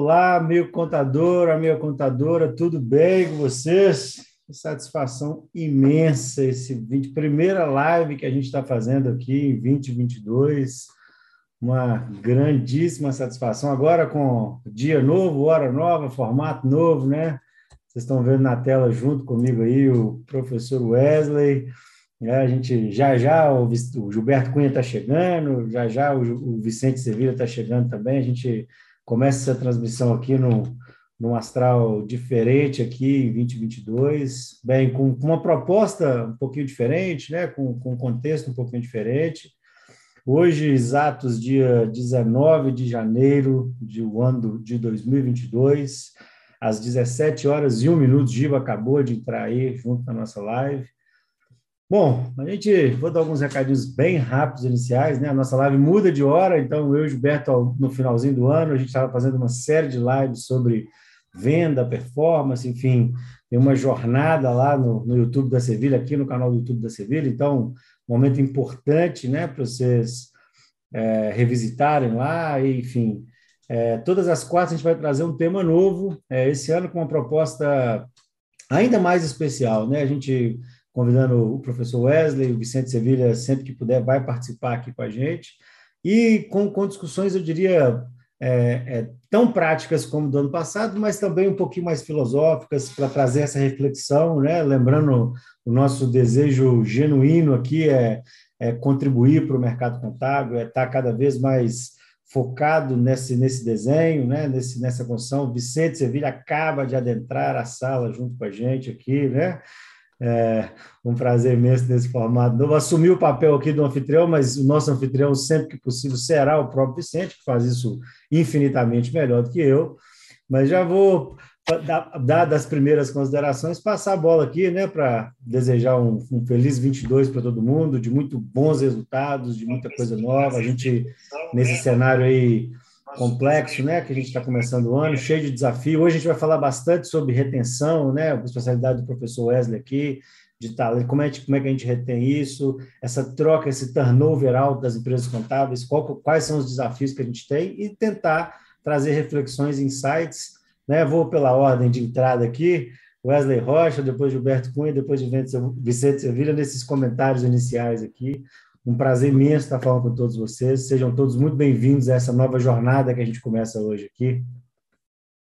Olá, meu contador, amiga contadora, tudo bem com vocês? Satisfação imensa esse 20, primeira live que a gente está fazendo aqui em 2022. Uma grandíssima satisfação. Agora com dia novo, hora nova, formato novo, né? Vocês estão vendo na tela junto comigo aí o professor Wesley. É, a gente já já o Gilberto Cunha está chegando, já já o, o Vicente Sevilla está chegando também. A gente começa essa transmissão aqui no, num astral diferente aqui em 2022, bem, com, com, uma proposta um pouquinho diferente, né, com, com um contexto um pouquinho diferente. Hoje, exatos dia 19 de janeiro de um ano de 2022, às 17 horas e 1 minuto, Giba acabou de entrar aí junto na nossa live. Bom, a gente vou dar alguns recadinhos bem rápidos iniciais, né? A nossa live muda de hora, então eu e o Gilberto, no finalzinho do ano, a gente estava fazendo uma série de lives sobre venda, performance, enfim, tem uma jornada lá no, no YouTube da Sevilha, aqui no canal do YouTube da Sevilha, então, momento importante, né, para vocês é, revisitarem lá, e, enfim, é, todas as quatro a gente vai trazer um tema novo, é, esse ano com uma proposta ainda mais especial, né, a gente convidando o professor Wesley, o Vicente Sevilha, sempre que puder, vai participar aqui com a gente, e com, com discussões, eu diria, é, é, tão práticas como do ano passado, mas também um pouquinho mais filosóficas, para trazer essa reflexão, né? lembrando o nosso desejo genuíno aqui é, é contribuir para o mercado contábil, é estar cada vez mais focado nesse, nesse desenho, né? nesse, nessa construção. Vicente Sevilha acaba de adentrar a sala junto com a gente aqui, né? É um prazer imenso nesse formato novo. Assumir o papel aqui do anfitrião, mas o nosso anfitrião, sempre que possível, será o próprio Vicente, que faz isso infinitamente melhor do que eu. Mas já vou, dadas as primeiras considerações, passar a bola aqui né, para desejar um, um feliz 22 para todo mundo, de muito bons resultados, de muita coisa nova. A gente, nesse cenário aí complexo, né, que a gente está começando o ano, cheio de desafio. Hoje a gente vai falar bastante sobre retenção, né, a especialidade do professor Wesley aqui, de talento, como é, como é que a gente retém isso, essa troca, esse turnover alto das empresas contábeis, qual, quais são os desafios que a gente tem e tentar trazer reflexões, insights, né, vou pela ordem de entrada aqui, Wesley Rocha, depois Gilberto Cunha, depois de Vicente Sevilha, nesses comentários iniciais aqui. Um prazer imenso estar falando com todos vocês. Sejam todos muito bem-vindos a essa nova jornada que a gente começa hoje aqui.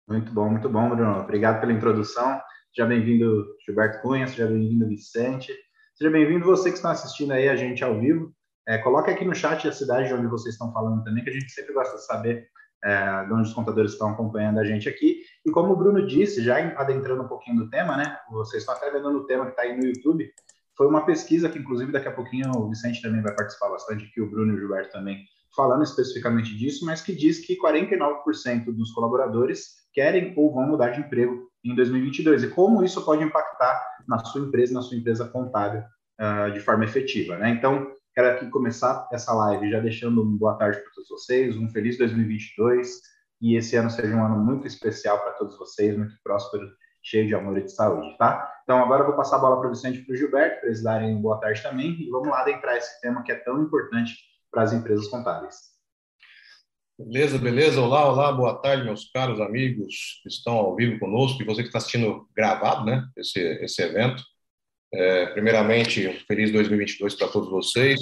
Muito bom, muito bom, Bruno. Obrigado pela introdução. Seja bem-vindo, Gilberto Cunha, seja bem-vindo, Vicente. Seja bem-vindo você que está assistindo aí a gente ao vivo. É, coloque aqui no chat a cidade de onde vocês estão falando também, que a gente sempre gosta de saber é, de onde os contadores estão acompanhando a gente aqui. E como o Bruno disse, já adentrando um pouquinho do tema, né? Vocês estão até vendo no tema que está aí no YouTube. Foi uma pesquisa que, inclusive, daqui a pouquinho o Vicente também vai participar bastante, aqui o Bruno e o Gilberto também, falando especificamente disso, mas que diz que 49% dos colaboradores querem ou vão mudar de emprego em 2022 e como isso pode impactar na sua empresa, na sua empresa contábil uh, de forma efetiva, né? Então, quero aqui começar essa live já deixando uma boa tarde para todos vocês, um feliz 2022 e esse ano seja um ano muito especial para todos vocês, muito próspero cheio de amor e de saúde, tá? Então, agora eu vou passar a bola para o Vicente e para o Gilberto, para eles darem boa tarde também, e vamos lá adentrar esse tema que é tão importante para as empresas contábeis. Beleza, beleza. Olá, olá, boa tarde, meus caros amigos que estão ao vivo conosco e você que está assistindo gravado, né, esse, esse evento. É, primeiramente, um feliz 2022 para todos vocês.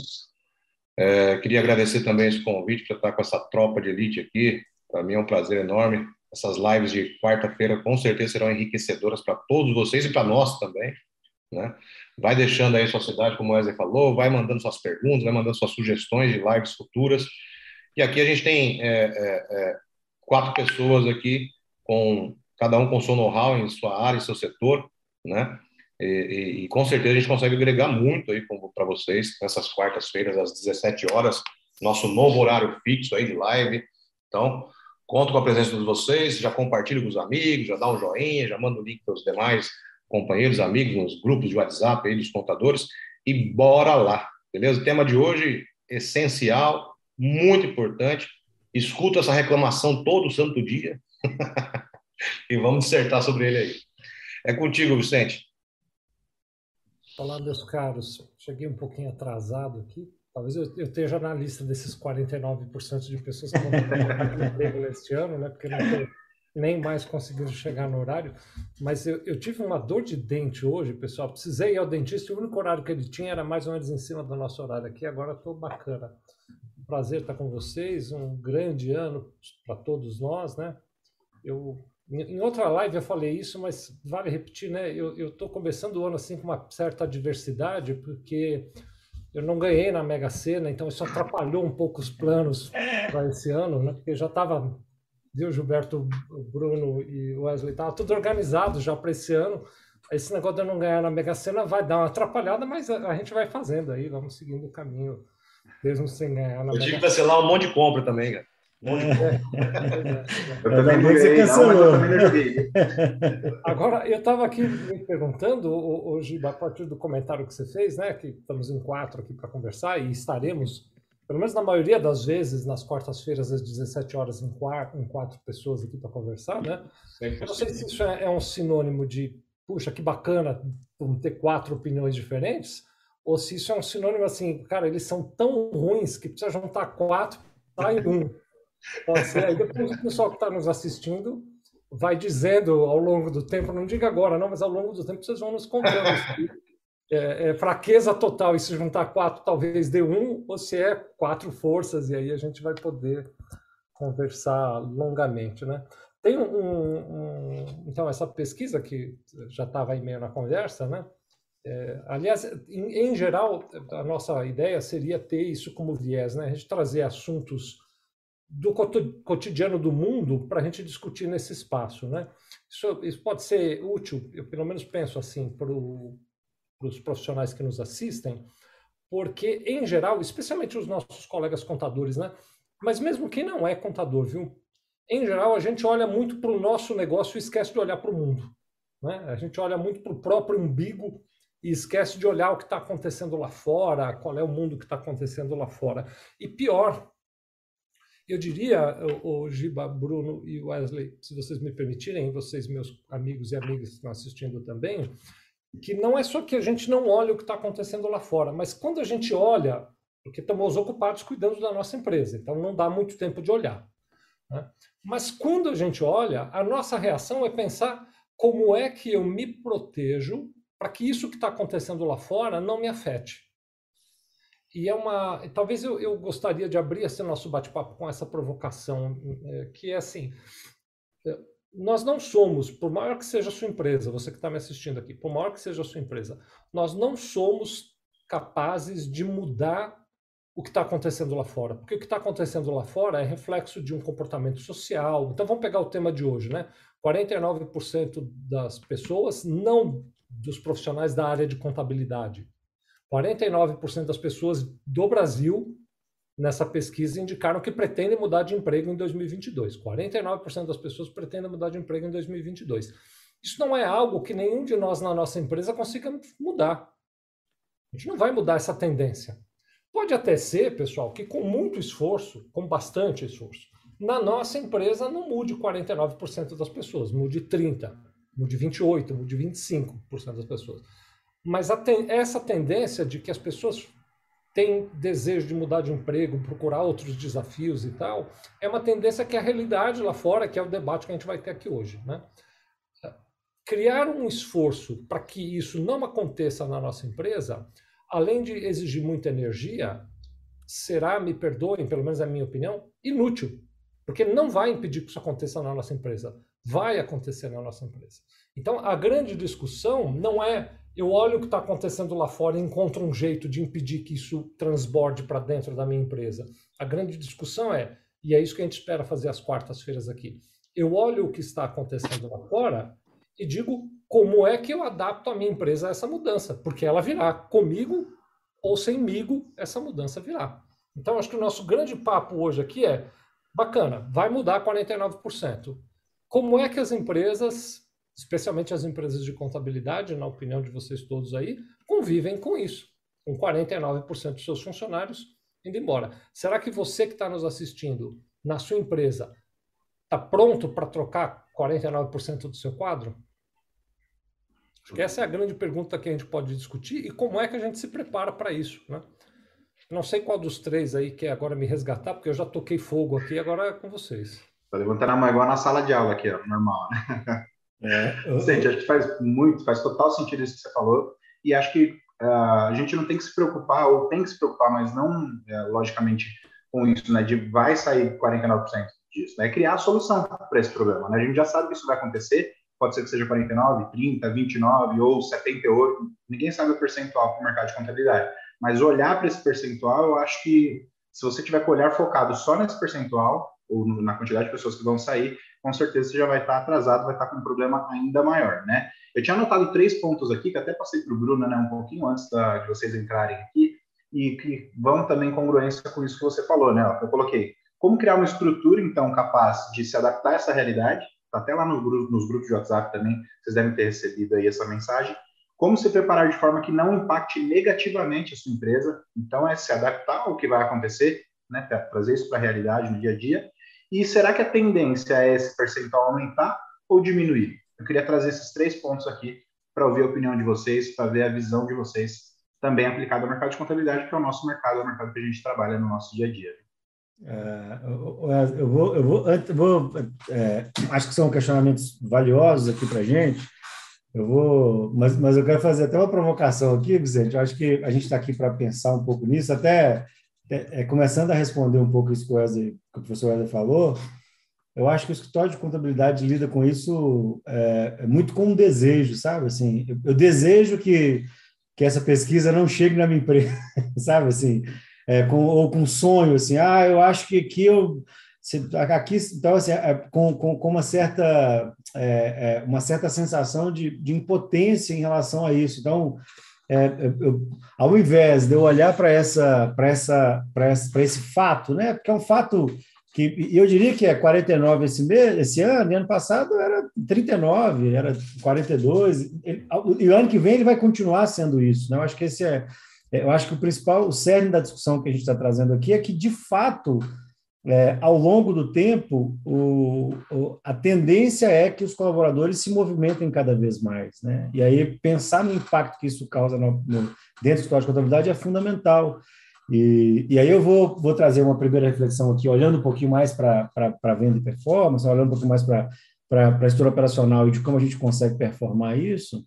É, queria agradecer também esse convite para estar com essa tropa de elite aqui. Para mim é um prazer enorme essas lives de quarta-feira com certeza serão enriquecedoras para todos vocês e para nós também. Né? Vai deixando aí sua cidade, como o Wesley falou, vai mandando suas perguntas, vai mandando suas sugestões de lives futuras. E aqui a gente tem é, é, é, quatro pessoas aqui, com cada um com seu know-how em sua área, em seu setor, né? E, e, e, com certeza a gente consegue agregar muito aí para vocês nessas quartas-feiras às 17 horas, nosso novo horário fixo aí de live. Então, Conto com a presença de vocês, já compartilho com os amigos, já dá um joinha, já manda o link para os demais companheiros, amigos, nos grupos de WhatsApp aí dos contadores e bora lá, beleza? O tema de hoje, essencial, muito importante. Escuta essa reclamação todo santo dia e vamos dissertar sobre ele aí. É contigo, Vicente. Olá, meus caros. Cheguei um pouquinho atrasado aqui, Talvez eu, eu esteja na lista desses 49% de pessoas que vão emprego neste ano, né? Porque não tem nem mais conseguindo chegar no horário. Mas eu, eu, tive uma dor de dente hoje, pessoal. Precisei ir ao dentista e o único horário que ele tinha era mais ou menos em cima do nosso horário aqui. Agora estou bacana. Prazer estar com vocês. Um grande ano para todos nós, né? Eu em outra live eu falei isso, mas vale repetir, né? Eu estou começando o ano assim com uma certa adversidade, porque eu não ganhei na Mega Sena, então isso atrapalhou um pouco os planos para esse ano, né? Porque já estava, viu, Gilberto, Bruno e Wesley, estava tudo organizado já para esse ano. Esse negócio de eu não ganhar na Mega Sena vai dar uma atrapalhada, mas a, a gente vai fazendo aí, vamos seguindo o caminho, mesmo sem ganhar na eu Mega Sena. Eu tive que cancelar um monte de compra também, cara. Eu também não ganhei, não, mas eu também joguei. Agora, eu estava aqui me perguntando, hoje, a partir do comentário que você fez, né, que estamos em quatro aqui para conversar e estaremos, pelo menos na maioria das vezes, nas quartas-feiras, às 17 horas, em quatro, em quatro pessoas aqui para conversar, né? Eu não sei se isso é, é um sinônimo de, puxa, que bacana ter quatro opiniões diferentes, ou se isso é um sinônimo assim, cara, eles são tão ruins que precisa juntar quatro, tá em um. Pode ser. Aí depois o pessoal que está nos assistindo vai dizendo ao longo do tempo, não diga agora não, mas ao longo do tempo vocês vão nos contando é, é fraqueza total e se juntar quatro talvez dê um, ou se é quatro forças e aí a gente vai poder conversar longamente, né? Tem um, um então essa pesquisa que já estava aí meio na conversa, né? É, aliás, em, em, geral, a nossa ideia seria ter isso como viés, né? A gente trazer assuntos do cotidiano do mundo para a gente discutir nesse espaço, né? Isso, isso pode ser útil, eu pelo menos penso assim, para os profissionais que nos assistem, porque, em geral, especialmente os nossos colegas contadores, né? Mas mesmo quem não é contador, viu? Em geral, a gente olha muito para o nosso negócio e esquece de olhar para o mundo. Né? A gente olha muito para o próprio umbigo e esquece de olhar o que está acontecendo lá fora, qual é o mundo que está acontecendo lá fora. E pior, eu diria, o, o Giba, Bruno e Wesley, se vocês me permitirem, vocês, meus amigos e amigas que estão assistindo também, que não é só que a gente não olha o que está acontecendo lá fora, mas quando a gente olha, porque estamos ocupados cuidando da nossa empresa, então não dá muito tempo de olhar. Né? Mas quando a gente olha, a nossa reação é pensar como é que eu me protejo para que isso que está acontecendo lá fora não me afete. E é uma. Talvez eu, eu gostaria de abrir esse nosso bate-papo com essa provocação, é, que é assim: é, nós não somos, por maior que seja a sua empresa, você que está me assistindo aqui, por maior que seja a sua empresa, nós não somos capazes de mudar o que está acontecendo lá fora. Porque o que está acontecendo lá fora é reflexo de um comportamento social. Então vamos pegar o tema de hoje, né? 49% das pessoas, não dos profissionais da área de contabilidade, 49% das pessoas do Brasil nessa pesquisa indicaram que pretendem mudar de emprego em 2022. 49% das pessoas pretendem mudar de emprego em 2022. Isso não é algo que nenhum de nós na nossa empresa consiga mudar. A gente não vai mudar essa tendência. Pode até ser, pessoal, que com muito esforço, com bastante esforço, na nossa empresa não mude 49% das pessoas, mude 30%, mude 28%, mude 25% das pessoas. Mas ten essa tendência de que as pessoas têm desejo de mudar de emprego, procurar outros desafios e tal, é uma tendência que é a realidade lá fora, que é o debate que a gente vai ter aqui hoje. Né? Criar um esforço para que isso não aconteça na nossa empresa, além de exigir muita energia, será, me perdoem, pelo menos é a minha opinião, inútil. Porque não vai impedir que isso aconteça na nossa empresa. Vai acontecer na nossa empresa. Então, a grande discussão não é eu olho o que está acontecendo lá fora e encontro um jeito de impedir que isso transborde para dentro da minha empresa. A grande discussão é, e é isso que a gente espera fazer às quartas-feiras aqui, eu olho o que está acontecendo lá fora e digo como é que eu adapto a minha empresa a essa mudança, porque ela virá comigo ou semigo, essa mudança virá. Então, acho que o nosso grande papo hoje aqui é, bacana, vai mudar 49%. Como é que as empresas especialmente as empresas de contabilidade, na opinião de vocês todos aí, convivem com isso, com 49% dos seus funcionários indo embora. Será que você que está nos assistindo na sua empresa está pronto para trocar 49% do seu quadro? Acho que essa é a grande pergunta que a gente pode discutir e como é que a gente se prepara para isso, né? Não sei qual dos três aí quer agora me resgatar, porque eu já toquei fogo aqui, agora é com vocês. Tá levantando a mão igual na sala de aula aqui, ó, normal, né? É, Sente, acho que faz muito, faz total sentido isso que você falou. E acho que uh, a gente não tem que se preocupar, ou tem que se preocupar, mas não, uh, logicamente, com isso, né? De vai sair 49% disso, né? Criar a solução para esse problema, né? A gente já sabe que isso vai acontecer, pode ser que seja 49, 30, 29 ou 78, ninguém sabe o percentual para o mercado de contabilidade. Mas olhar para esse percentual, eu acho que se você tiver com o olhar focado só nesse percentual, ou na quantidade de pessoas que vão sair, com certeza você já vai estar atrasado, vai estar com um problema ainda maior, né? Eu tinha anotado três pontos aqui, que até passei para o Bruno, né, um pouquinho antes da, de vocês entrarem aqui, e que vão também em congruência com isso que você falou, né? Eu coloquei como criar uma estrutura, então, capaz de se adaptar a essa realidade, tá até lá no nos grupos de WhatsApp também, vocês devem ter recebido aí essa mensagem, como se preparar de forma que não impacte negativamente a sua empresa, então é se adaptar ao que vai acontecer, né, trazer isso para a realidade no dia a dia, e será que a tendência é esse percentual aumentar ou diminuir? Eu queria trazer esses três pontos aqui para ouvir a opinião de vocês, para ver a visão de vocês também aplicada ao mercado de contabilidade, que é o nosso mercado, é o mercado que a gente trabalha no nosso dia a dia. É, eu vou, eu vou, eu vou é, acho que são questionamentos valiosos aqui para gente. Eu vou, mas, mas eu quero fazer até uma provocação aqui, Vicente. Eu acho que a gente está aqui para pensar um pouco nisso, até é, é, começando a responder um pouco isso que o, Wesley, que o professor Wesley falou. Eu acho que o escritório de contabilidade lida com isso é, é muito com um desejo, sabe? Assim, eu, eu desejo que que essa pesquisa não chegue na minha empresa, sabe assim, é, com, ou com sonho, assim, ah, eu acho que aqui eu aqui então assim, é, com, com, com, uma certa é, é, uma certa sensação de, de impotência em relação a isso. Então, é, eu, ao invés de eu olhar para essa para essa para esse, esse fato, né, porque é um fato que eu diria que é 49 esse mês, esse ano, e ano passado era 39, era 42, ele, e o ano que vem ele vai continuar sendo isso, né? Eu acho que esse é, é eu acho que o principal, o cerne da discussão que a gente está trazendo aqui é que, de fato, é, ao longo do tempo, o, o, a tendência é que os colaboradores se movimentem cada vez mais, né? E aí pensar no impacto que isso causa no, no, dentro do escritório de contabilidade é fundamental. E, e aí eu vou, vou trazer uma primeira reflexão aqui, olhando um pouquinho mais para a venda e performance, olhando um pouquinho mais para a estrutura operacional e de como a gente consegue performar isso.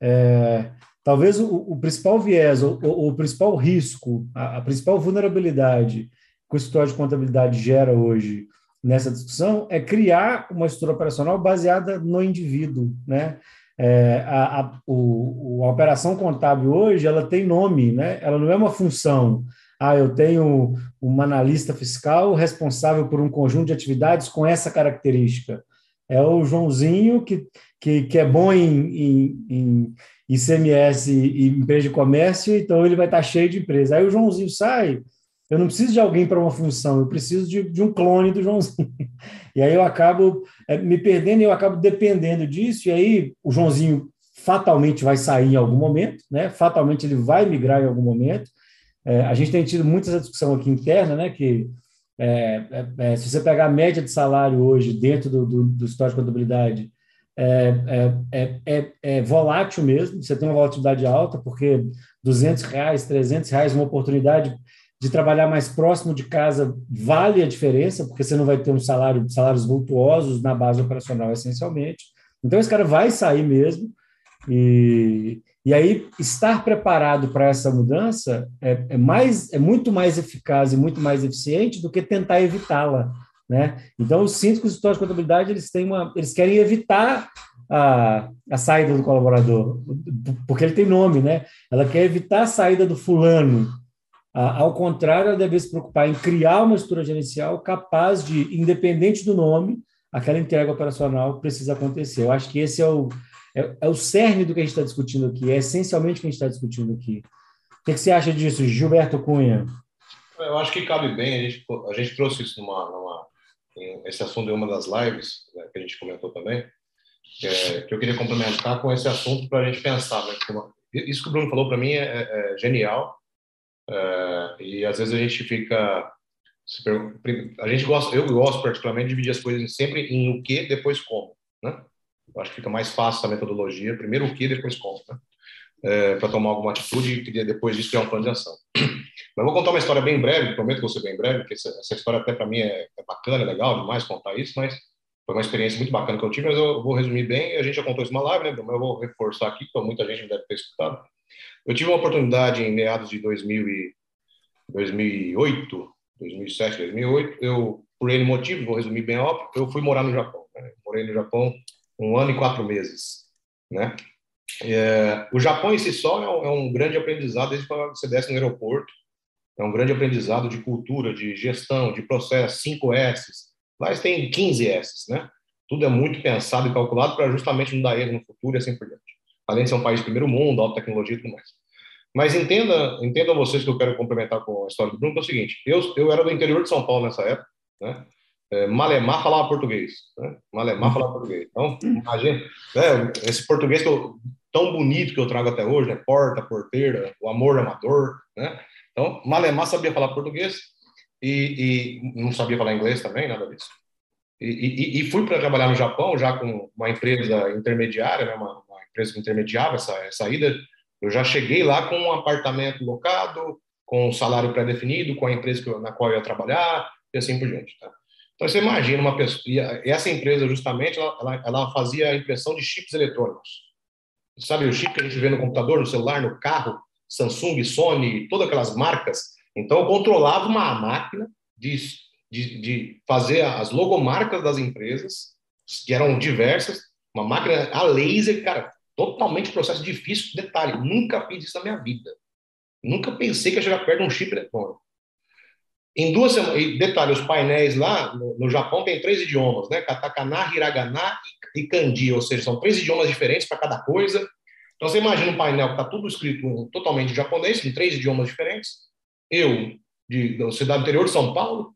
É, talvez o, o, principal viés, o, o, o principal risco, a, a, principal vulnerabilidade que o escritório de contabilidade gera hoje nessa discussão é criar uma estrutura operacional baseada no indivíduo, né? É, a, a, o, a operação contábil hoje ela tem nome, né? ela não é uma função. Ah, eu tenho uma analista fiscal responsável por um conjunto de atividades com essa característica. É o Joãozinho que, que, que é bom em, em, em ICMS e empresa de comércio, então ele vai estar cheio de empresa. Aí o Joãozinho sai, eu não preciso de alguém para uma função, eu preciso de, de um clone do Joãozinho. E aí eu acabo é, me perdendo e eu acabo dependendo disso, e aí o Joãozinho fatalmente vai sair em algum momento, né? fatalmente ele vai migrar em algum momento. É, a gente tem tido muita discussão aqui interna, né? que é, é, é se você pegar a média de salário hoje dentro do, do, do histórico de contabilidade, é, é, volátil mesmo, você tem uma volatilidade alta, porque 200 reais, 300 reais, uma oportunidade de trabalhar mais próximo de casa vale a diferença, porque você não vai ter um salário, salários vultuosos na base operacional, essencialmente. Então, esse cara vai sair mesmo. E, e aí, estar preparado para essa mudança é, é, mais, é muito mais eficaz e muito mais eficiente do que tentar evitá-la. Né? Então, eu sinto que os de contabilidade eles, têm uma, eles querem evitar a, a saída do colaborador, porque ele tem nome, né? Ela quer evitar a saída do fulano, ao contrário, ela deve se preocupar em criar uma estrutura gerencial capaz de, independente do nome, aquela entrega operacional precisa acontecer. Eu acho que esse é o, é, é o cerne do que a gente está discutindo aqui, é essencialmente o que a gente está discutindo aqui. O que, que, você acha disso, Gilberto Cunha? Eu acho que cabe bem, a gente, a gente trouxe isso numa, numa esse assunto em uma das lives né, que a gente comentou também, é, que eu queria complementar com esse assunto para a gente pensar. Né, isso que o Bruno falou para mim é, é, é genial, Uh, e às vezes a gente fica a gente gosta eu gosto particularmente de dividir as coisas sempre em o que depois como né eu acho que fica mais fácil a metodologia primeiro o que depois como né? É, para tomar alguma atitude e depois disso criar um plano de ação Mas vou contar uma história bem breve, prometo que vou ser bem breve, porque essa, essa história até para mim é, é, bacana, é legal demais contar isso, mas foi uma experiência muito bacana que eu tive, mas eu vou resumir bem. A gente já contou isso numa live, né, mas eu vou reforçar aqui, porque muita gente deve ter escutado. Eu tive uma oportunidade em meados de 2000 e 2008, 2007, 2008, eu, por N motivo, vou resumir bem óbvio, eu fui morar no Japão. Né? Morei no Japão um ano e quatro meses, né? É, o Japão em si só é um, é um grande aprendizado desde quando você desce no aeroporto. É um grande aprendizado de cultura, de gestão, de processo, 5 S. Lá eles têm 15 S, né? Tudo é muito pensado e calculado para justamente não dar erro no futuro e assim por diante. Além de ser um país de primeiro mundo, alta tecnologia e tudo mais. Mas entenda, entenda vocês que eu quero complementar com a história do Bruno, que é o seguinte, eu, eu era do interior de São Paulo nessa época, né? É, Malemar falava português, né? Malemar falava português. Então, imagina, né, esse português que eu, tão bonito que eu trago até hoje, né? Porta, porteira, o amor amador, né? Então, Malemar sabia falar português e, e não sabia falar inglês também, nada disso. E, e, e fui para trabalhar no Japão já com uma empresa intermediária, né? uma, empresa que intermediava essa, ida eu já cheguei lá com um apartamento locado, com um salário pré-definido, com a empresa na qual eu ia trabalhar, e assim por diante. Tá? Então, você imagina uma pessoa... E essa empresa, justamente, ela, ela, ela fazia a impressão de chips eletrônicos. Sabe o chip que a gente vê no computador, no celular, no carro? Samsung, Sony, todas aquelas marcas. Então, eu controlava uma máquina de, de, de fazer as logomarcas das empresas, que eram diversas, uma máquina a laser, cara, Totalmente processo difícil. Detalhe, nunca fiz isso na minha vida. Nunca pensei que ia chegar perto de um chip eletrônico. Em duas semanas, detalhe, os painéis lá no, no, Japão tem três idiomas, né? Katakana, Hiragana e, e Kanji, ou seja, são três idiomas diferentes para cada coisa. Então você imagina um painel que está tudo escrito totalmente em japonês, em três idiomas diferentes. Eu, de, da cidade interior de São Paulo,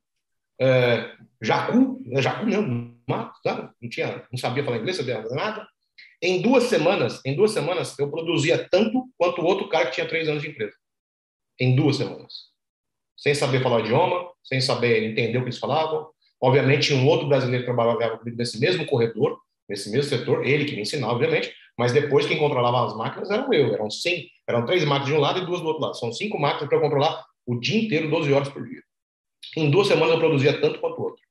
é, Jacu, né? Jacu mesmo, mato, não tinha, não sabia falar inglês, sabia nada. Em duas semanas, em duas semanas, eu produzia tanto quanto o outro cara que tinha três anos de empresa. Em duas semanas. Sem saber falar o idioma, sem saber entender o que eles falavam. Obviamente, um outro brasileiro trabalhava nesse mesmo corredor, nesse mesmo setor, ele que me ensinava, obviamente, mas depois quem controlava as máquinas era eu. Eram 100, eram três máquinas de um lado e duas do outro lado. São cinco máquinas para controlar o dia inteiro, 12 horas por dia. Em duas semanas eu produzia tanto quanto o outro.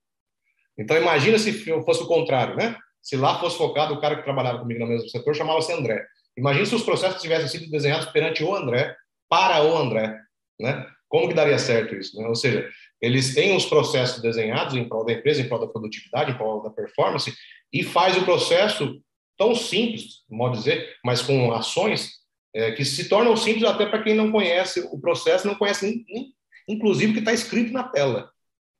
Então imagina se fosse o contrário, né? Se lá fosse focado o cara que trabalhava comigo no mesmo setor, chamava-se André. Imagine se os processos tivessem sido desenhados perante o André, para o André, né? Como que daria certo isso? Né? Ou seja, eles têm os processos desenhados em prol da empresa, em prol da produtividade, em prol da performance, e faz o processo tão simples, modo dizer, mas com ações é, que se tornam simples até para quem não conhece o processo, não conhece inclusive o que está escrito na tela.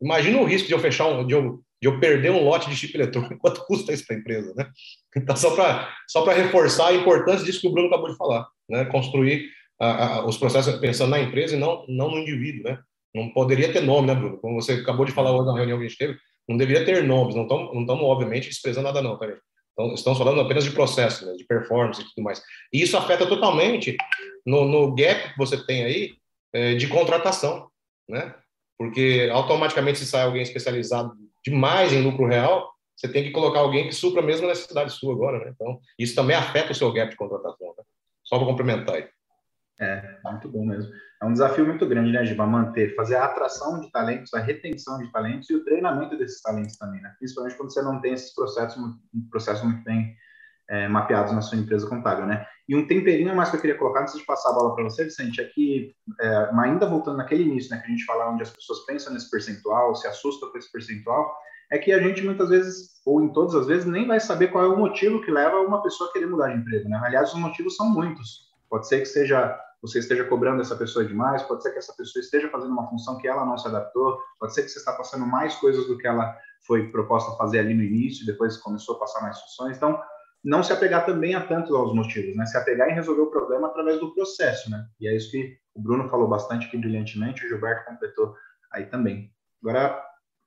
Imagina o risco de eu fechar um, de eu de eu perder um lote de chip eletrônico, quanto custa isso para a empresa, né? Então, só para só reforçar a importância disso que o Bruno acabou de falar, né? Construir a, a, os processos pensando na empresa e não, não no indivíduo, né? Não poderia ter nome, né, Bruno? Como você acabou de falar hoje na reunião que a gente teve, não deveria ter nomes, não estamos, não obviamente, expressando nada não, tá Então, estamos falando apenas de processo, né? de performance e tudo mais. E isso afeta totalmente no, no gap que você tem aí é, de contratação, né? Porque automaticamente se sai alguém especializado demais em lucro real, você tem que colocar alguém que supra mesmo na cidade sua agora, né? Então, isso também afeta o seu gap de contratação, né? Só para complementar aí. É, muito bom mesmo. É um desafio muito grande, né, Giba, manter, fazer a atração de talentos, a retenção de talentos e o treinamento desses talentos também, né? Principalmente quando você não tem esses processos, processos muito bem é, mapeados na sua empresa contábil, né? E um temperinho mais que eu queria colocar antes de passar a bola para você, Vicente, é que, é, ainda voltando naquele início, né, que a gente fala onde as pessoas pensam nesse percentual, se assustam com esse percentual, é que a gente muitas vezes, ou em todas as vezes, nem vai saber qual é o motivo que leva uma pessoa a querer mudar de emprego, né? Aliás, os motivos são muitos. Pode ser que seja você esteja cobrando essa pessoa demais, pode ser que essa pessoa esteja fazendo uma função que ela não se adaptou, pode ser que você está passando mais coisas do que ela foi proposta a fazer ali no início, depois começou a passar mais funções. Então, não se apegar também a tanto aos motivos, né? Se apegar em resolver o problema através do processo, né? E é isso que o Bruno falou bastante aqui brilhantemente, o Gilberto completou aí também. Agora,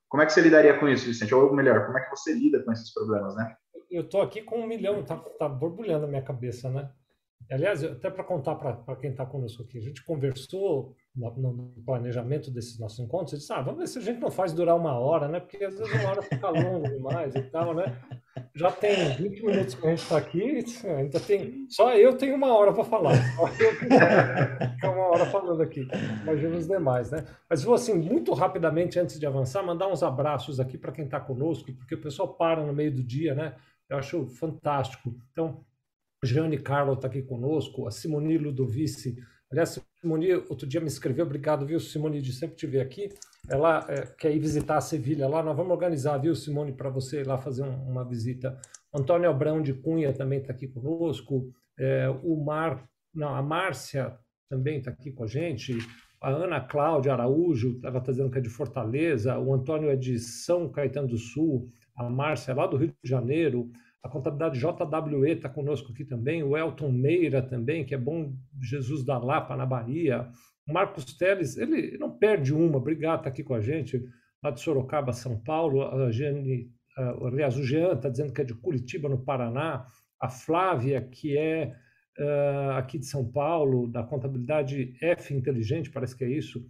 como é que você lidaria com isso, Vicente? Ou melhor, como é que você lida com esses problemas, né? Eu estou aqui com um milhão, tá, tá borbulhando a minha cabeça, né? Aliás, até para contar para quem está conosco aqui, a gente conversou no planejamento desses nossos encontros, eu disse, ah, vamos ver se a gente não faz durar uma hora, né? Porque às vezes uma hora fica longo demais e tal, né? Já tem 20 minutos que a gente está aqui, ainda tem. Só eu tenho uma hora para falar. Só eu ficar uma hora falando aqui. Imagina os demais, né? Mas vou assim, muito rapidamente, antes de avançar, mandar uns abraços aqui para quem está conosco, porque o pessoal para no meio do dia, né? Eu acho fantástico. Então, Jane Carlo está aqui conosco, a Simone Ludovice Aliás, Simone, outro dia me escreveu, obrigado, viu, Simone, de sempre te ver aqui. Ela é, quer ir visitar a Sevilha lá, nós vamos organizar, viu, Simone, para você ir lá fazer um, uma visita. Antônio Abrão de Cunha também está aqui conosco. É, o Mar, não, a Márcia também está aqui com a gente. A Ana Cláudia Araújo, ela está dizendo que é de Fortaleza. O Antônio é de São Caetano do Sul. A Márcia é lá do Rio de Janeiro. A contabilidade JWE está conosco aqui também, o Elton Meira também, que é bom Jesus da Lapa, na Bahia. O Marcos Teles, ele não perde uma, obrigado, está aqui com a gente, lá de Sorocaba, São Paulo. A Jane, aliás, o Jean está dizendo que é de Curitiba, no Paraná. A Flávia, que é uh, aqui de São Paulo, da contabilidade F Inteligente, parece que é isso.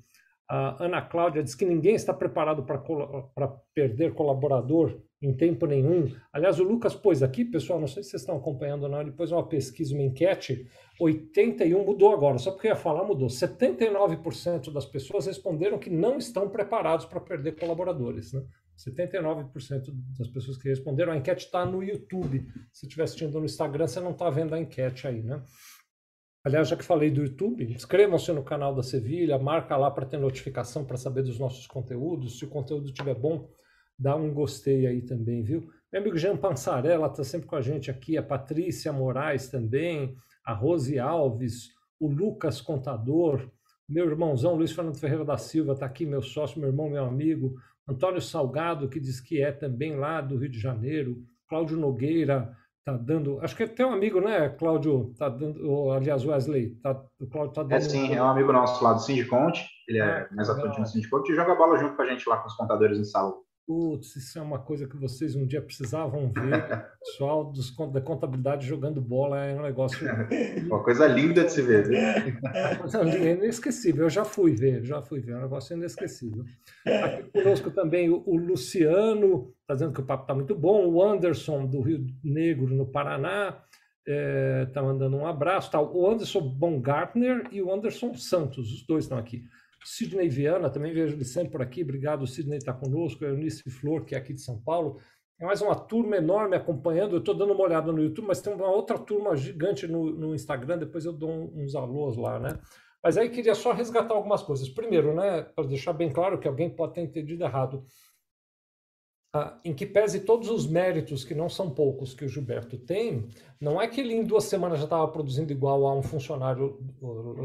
A Ana Cláudia diz que ninguém está preparado para perder colaborador em tempo nenhum. Aliás, o Lucas pôs aqui, pessoal, não sei se vocês estão acompanhando ou não, ele pôs uma pesquisa, uma enquete, 81 mudou agora, só porque eu ia falar, mudou. 79% das pessoas responderam que não estão preparados para perder colaboradores. Né? 79% das pessoas que responderam, a enquete está no YouTube. Se estiver assistindo no Instagram, você não está vendo a enquete aí, né? Aliás, já que falei do YouTube, inscrevam-se no canal da Sevilha, marca lá para ter notificação para saber dos nossos conteúdos. Se o conteúdo estiver bom, dá um gostei aí também, viu? Meu amigo Jean Pansarella está sempre com a gente aqui, a Patrícia Moraes também, a Rose Alves, o Lucas Contador, meu irmãozão Luiz Fernando Ferreira da Silva está aqui, meu sócio, meu irmão, meu amigo, Antônio Salgado, que diz que é também lá do Rio de Janeiro, Cláudio Nogueira, tá dando. Acho que é tem um amigo, né, Cláudio? Tá dando. Aliás, Wesley, tá, o Cláudio tá dando. É sim, é um amigo nosso lá do Sindiconte. Ele é ah, mais atuante no Sindiconte e joga bola junto com a gente lá com os contadores em sala. Putz, isso é uma coisa que vocês um dia precisavam ver. O pessoal dos, da contabilidade jogando bola é um negócio. uma coisa linda de se ver. É inesquecível. Eu já fui ver, já fui ver. É um negócio inesquecível. Aqui conosco também o, o Luciano, está dizendo que o papo está muito bom. O Anderson, do Rio Negro, no Paraná, está é, tá mandando um abraço. Tá, o Anderson Baumgartner e o Anderson Santos, os dois estão aqui. Sidney Viana, também vejo ele sempre por aqui. Obrigado, Sidney, está conosco. A Eunice Flor, que é aqui de São Paulo. É mais uma turma enorme acompanhando. Eu estou dando uma olhada no YouTube, mas tem uma outra turma gigante no, no Instagram. Depois eu dou uns alôs lá, né? Mas aí queria só resgatar algumas coisas. Primeiro, né, para deixar bem claro que alguém pode ter entendido errado. Ah, em que pese todos os méritos, que não são poucos, que o Gilberto tem, não é que ele em duas semanas já estava produzindo igual a um funcionário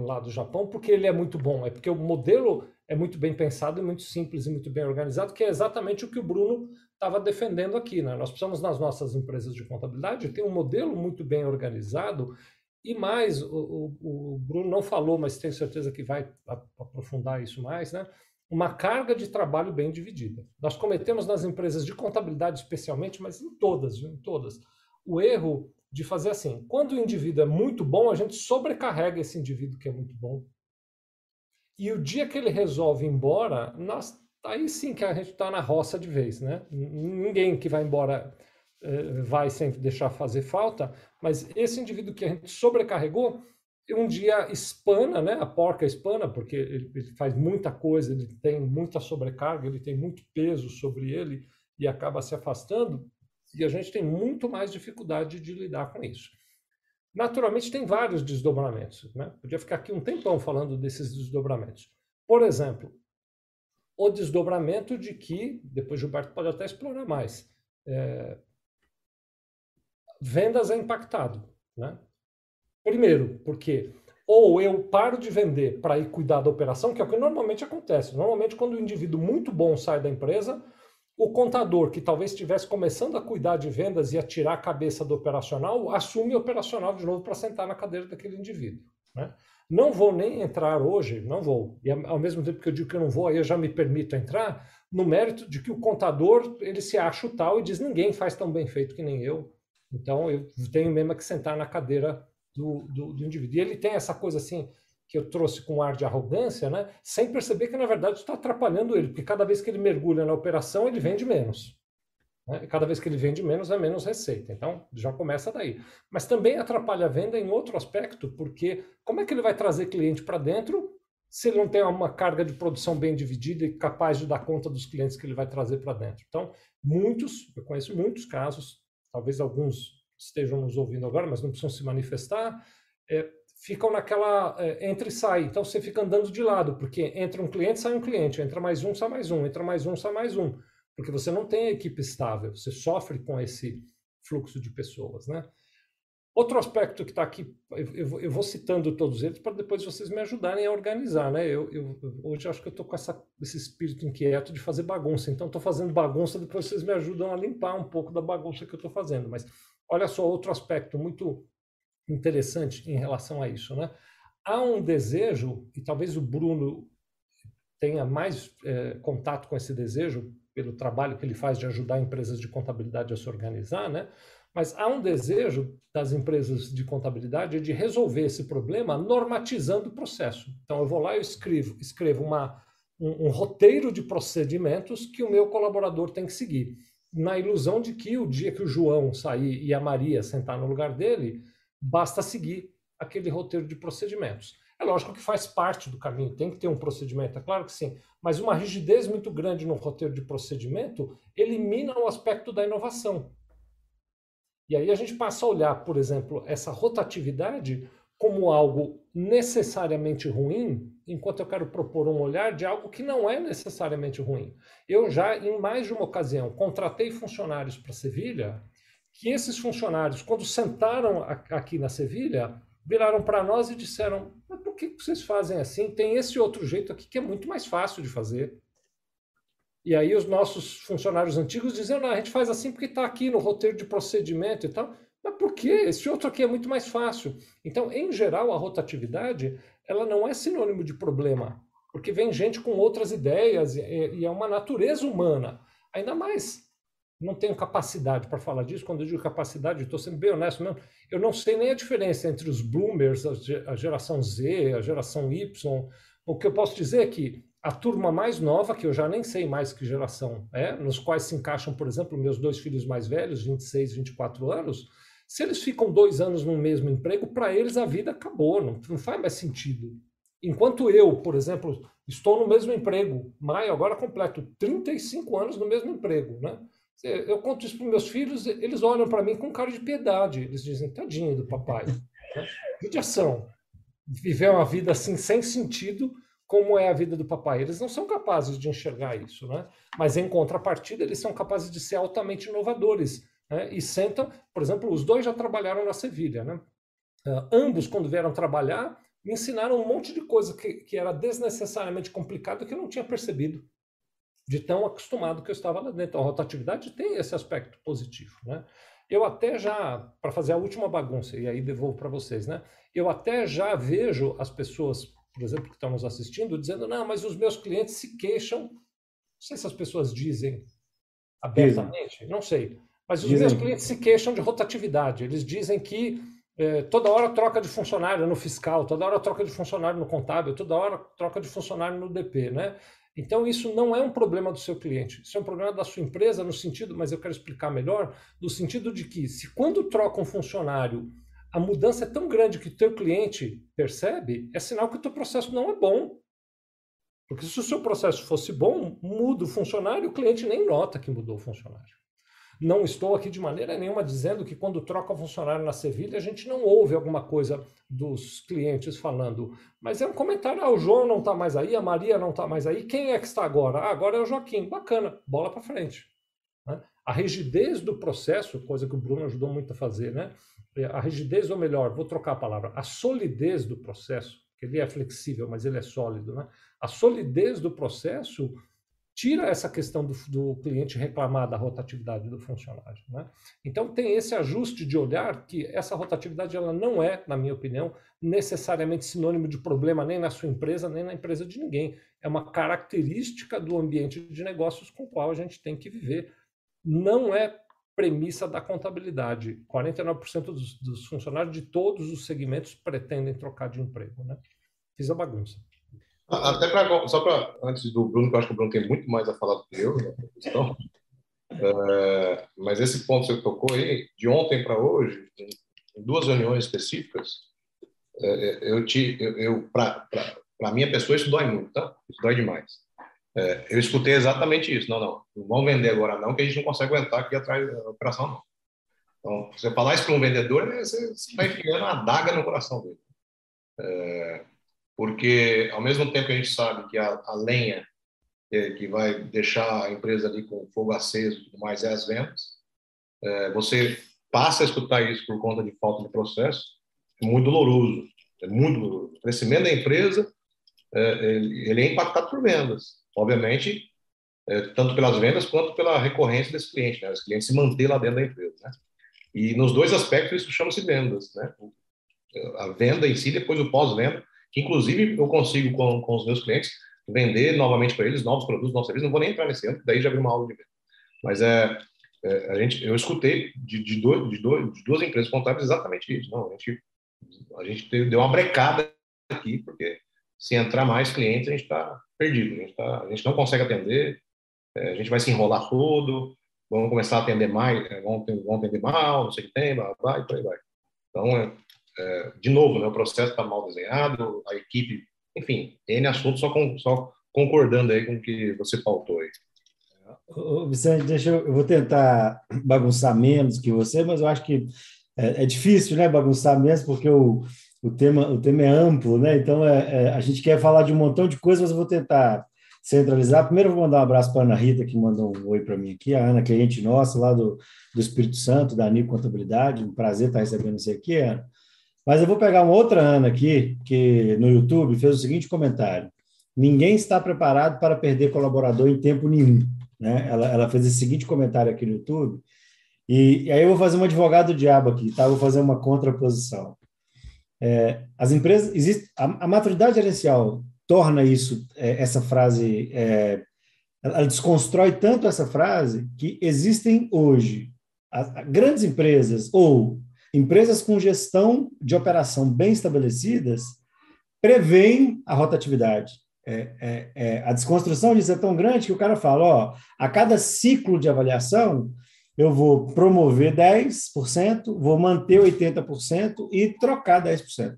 lá do Japão, porque ele é muito bom, é porque o modelo é muito bem pensado, muito simples e muito bem organizado, que é exatamente o que o Bruno estava defendendo aqui. Né? Nós precisamos, nas nossas empresas de contabilidade, ter um modelo muito bem organizado e mais, o, o, o Bruno não falou, mas tenho certeza que vai aprofundar isso mais, né? Uma carga de trabalho bem dividida. Nós cometemos nas empresas de contabilidade especialmente, mas em todas, em todas, o erro de fazer assim, quando o indivíduo é muito bom, a gente sobrecarrega esse indivíduo que é muito bom. E o dia que ele resolve ir embora, nós, aí sim que a gente está na roça de vez, né? Ninguém que vai embora eh, vai sempre deixar fazer falta, mas esse indivíduo que a gente sobrecarregou, um dia espana, né? A porca espana, porque ele, ele, faz muita coisa, ele tem muita sobrecarga, ele tem muito peso sobre ele e acaba se afastando, e a gente tem muito mais dificuldade de lidar com isso. Naturalmente, tem vários desdobramentos. Né? Podia ficar aqui um tempão falando desses desdobramentos. Por exemplo, o desdobramento de que, depois Gilberto pode até explorar mais, é, vendas é impactado. Né? Primeiro, porque ou eu paro de vender para ir cuidar da operação, que é o que normalmente acontece. Normalmente, quando o indivíduo muito bom sai da empresa, o contador, que talvez estivesse começando a cuidar de vendas e a tirar a cabeça do operacional, assume o operacional de novo para sentar na cadeira daquele indivíduo. Né? Não vou nem entrar hoje, não vou. E ao mesmo tempo que eu digo que eu não vou, aí eu já me permito entrar no mérito de que o contador ele se acha o tal e diz ninguém faz tão bem feito que nem eu. Então eu tenho mesmo que sentar na cadeira do, do, do indivíduo. E ele tem essa coisa assim, que eu trouxe com ar de arrogância, né, sem perceber que na verdade está atrapalhando ele, porque cada vez que ele mergulha na operação, ele vende menos. Né? Cada vez que ele vende menos, é menos receita. Então, já começa daí. Mas também atrapalha a venda em outro aspecto, porque como é que ele vai trazer cliente para dentro se ele não tem uma carga de produção bem dividida e capaz de dar conta dos clientes que ele vai trazer para dentro? Então, muitos, eu conheço muitos casos, talvez alguns estejam nos ouvindo agora, mas não precisam se manifestar, é, ficam naquela é, e sai. Então você fica andando de lado, porque entra um cliente, sai um cliente, entra mais um, sai mais um, entra mais um, sai mais um porque você não tem a equipe estável, você sofre com esse fluxo de pessoas, né? Outro aspecto que está aqui, eu, eu, vou citando todos eles para depois vocês me ajudarem a organizar, né? Eu, eu hoje acho que eu estou com essa, esse espírito inquieto de fazer bagunça, então estou fazendo bagunça, depois vocês me ajudam a limpar um pouco da bagunça que eu estou fazendo. Mas olha só outro aspecto muito interessante em relação a isso, né? Há um desejo, e talvez o Bruno tenha mais é, contato com esse desejo, pelo trabalho que ele faz de ajudar empresas de contabilidade a se organizar, né? Mas há um desejo das empresas de contabilidade de resolver esse problema normatizando o processo. Então eu vou lá e escrevo, escrevo uma, um, um roteiro de procedimentos que o meu colaborador tem que seguir, na ilusão de que o dia que o João sair e a Maria sentar no lugar dele, basta seguir aquele roteiro de procedimentos. É lógico que faz parte do caminho, tem que ter um procedimento, é claro que sim, mas uma rigidez muito grande no roteiro de procedimento elimina o aspecto da inovação. E aí a gente passa a olhar, por exemplo, essa rotatividade como algo necessariamente ruim, enquanto eu quero propor um olhar de algo que não é necessariamente ruim. Eu já, em mais de uma ocasião, contratei funcionários para Sevilha, que esses funcionários, quando sentaram aqui na Sevilha, viraram para nós e disseram: Mas por que vocês fazem assim? Tem esse outro jeito aqui que é muito mais fácil de fazer. E aí os nossos funcionários antigos diziam: Não, a gente faz assim porque está aqui no roteiro de procedimento e tal. Mas por quê? Esse outro aqui é muito mais fácil. Então, em geral, a rotatividade ela não é sinônimo de problema, porque vem gente com outras ideias e é uma natureza humana. Ainda mais não tenho capacidade para falar disso. Quando eu digo capacidade, estou sendo bem honesto mesmo. Eu não sei nem a diferença entre os boomers, a geração Z, a geração Y. O que eu posso dizer é que a turma mais nova, que eu já nem sei mais que geração é, nos quais se encaixam, por exemplo, meus dois filhos mais velhos, 26, 24 anos, se eles ficam dois anos no mesmo emprego, para eles a vida acabou, não, não faz mais sentido. Enquanto eu, por exemplo, estou no mesmo emprego, maio agora completo 35 anos no mesmo emprego, né? Eu conto isso para meus filhos, eles olham para mim com cara de piedade. Eles dizem, tadinho do papai. Judiação. Viver uma vida assim, sem sentido, como é a vida do papai. Eles não são capazes de enxergar isso, né? Mas, em contrapartida, eles são capazes de ser altamente inovadores. Né? E sentam, por exemplo, os dois já trabalharam na Sevilha, né? Uh, ambos, quando vieram trabalhar, me ensinaram um monte de coisa que, que era desnecessariamente complicado que eu não tinha percebido de tão acostumado que eu estava lá dentro. A rotatividade tem esse aspecto positivo, né? Eu até já, para fazer a última bagunça, e aí devolvo para vocês, né? Eu até já vejo as pessoas, por exemplo, que estão nos assistindo, dizendo, não, mas os meus clientes se queixam. Não sei se as pessoas dizem abertamente, não sei. Mas os dizem. meus clientes se queixam de rotatividade. Eles dizem que é, toda hora troca de funcionário no fiscal, toda hora troca de funcionário no contábil, toda hora troca de funcionário no DP, né? Então, isso não é um problema do seu cliente, isso é um problema da sua empresa, no sentido, mas eu quero explicar melhor, no sentido de que, se quando troca um funcionário, a mudança é tão grande que o teu cliente percebe, é sinal que o teu processo não é bom. Porque se o seu processo fosse bom, muda o funcionário, o cliente nem nota que mudou o funcionário. Não estou aqui de maneira nenhuma dizendo que quando troca funcionário na Sevilha, a gente não ouve alguma coisa dos clientes falando. Mas é um comentário: ah, o João não está mais aí, a Maria não está mais aí, quem é que está agora? Ah, agora é o Joaquim. Bacana, bola para frente. Né? A rigidez do processo, coisa que o Bruno ajudou muito a fazer, né? É, a rigidez, ou melhor, vou trocar a palavra, a solidez do processo, ele é flexível, mas ele é sólido, né? A solidez do processo tira essa questão do, do, cliente reclamar da rotatividade do funcionário. Né? Então tem esse ajuste de olhar que essa rotatividade ela não é, na minha opinião, necessariamente sinônimo de problema nem na sua empresa nem na empresa de ninguém. É uma característica do ambiente de negócios com o qual a gente tem que viver. Não é premissa da contabilidade. 49% dos, dos funcionários de todos os segmentos pretendem trocar de emprego. Né? fiz a bagunça. Até para só para antes do Bruno, que eu acho que o Bruno tem muito mais a falar do que eu na questão. É, mas esse ponto que você tocou aí, de ontem para hoje, em duas reuniões específicas, é, é eu te, eu, eu para a minha pessoa isso dói muito, tá? Isso dói demais. É, eu escutei exatamente isso. Não, não, não vamos vender agora não, que a gente não consegue aguentar aqui atrás da operação não. Então, você falar isso para um vendedor, né, você está enfiando uma daga no coração dele. É, porque, ao mesmo tempo que a gente sabe que a, a lenha é, que vai deixar a empresa ali com fogo aceso e tudo mais é as vendas, é, você passa a escutar isso por conta de falta de processo, é muito doloroso. É muito doloroso. O crescimento da empresa é, ele é impactado por vendas. Obviamente, é, tanto pelas vendas quanto pela recorrência desse cliente, né? Os clientes se manter lá dentro da empresa, né? E nos dois aspectos isso chama-se vendas, né? A venda em si, depois o pós-venda, que inclusive eu consigo com, com os meus clientes vender novamente para eles novos produtos, novos serviços. Não vou nem entrar nesse ano, daí já vi uma aula de venda. Mas é, é, a gente, eu escutei de, de, dois, de, dois, de duas empresas contábeis exatamente isso. Não, a gente, a gente deu uma brecada aqui, porque se entrar mais clientes, a gente está perdido. A gente, tá, a gente não consegue atender, é, a gente vai se enrolar todo, vamos começar a atender mais, é, vamos atender mal, não sei o que tem, blá, blá, e por aí vai. Então, é, é, de novo, né, o processo está mal desenhado, a equipe, enfim, N assuntos, só, com, só concordando aí com o que você pautou aí. Ô, Vicente, deixa eu, eu vou tentar bagunçar menos que você, mas eu acho que é, é difícil, né, bagunçar menos, porque o, o, tema, o tema é amplo, né, então é, é, a gente quer falar de um montão de coisas, mas eu vou tentar centralizar. Primeiro, eu vou mandar um abraço para a Ana Rita, que mandou um oi para mim aqui. A Ana, cliente nossa lá do, do Espírito Santo, da Anico Contabilidade. Um prazer estar recebendo você aqui, Ana. Mas eu vou pegar uma outra Ana aqui, que no YouTube fez o seguinte comentário: Ninguém está preparado para perder colaborador em tempo nenhum. Né? Ela, ela fez esse seguinte comentário aqui no YouTube. E, e aí eu vou fazer um advogado diabo aqui, tá? vou fazer uma contraposição. É, as empresas, existe, a, a maturidade gerencial torna isso, é, essa frase, é, ela desconstrói tanto essa frase que existem hoje as, grandes empresas ou empresas com gestão de operação bem estabelecidas preveem a rotatividade. É, é, é, a desconstrução disso é tão grande que o cara fala: ó, a cada ciclo de avaliação, eu vou promover 10%, vou manter 80% e trocar 10%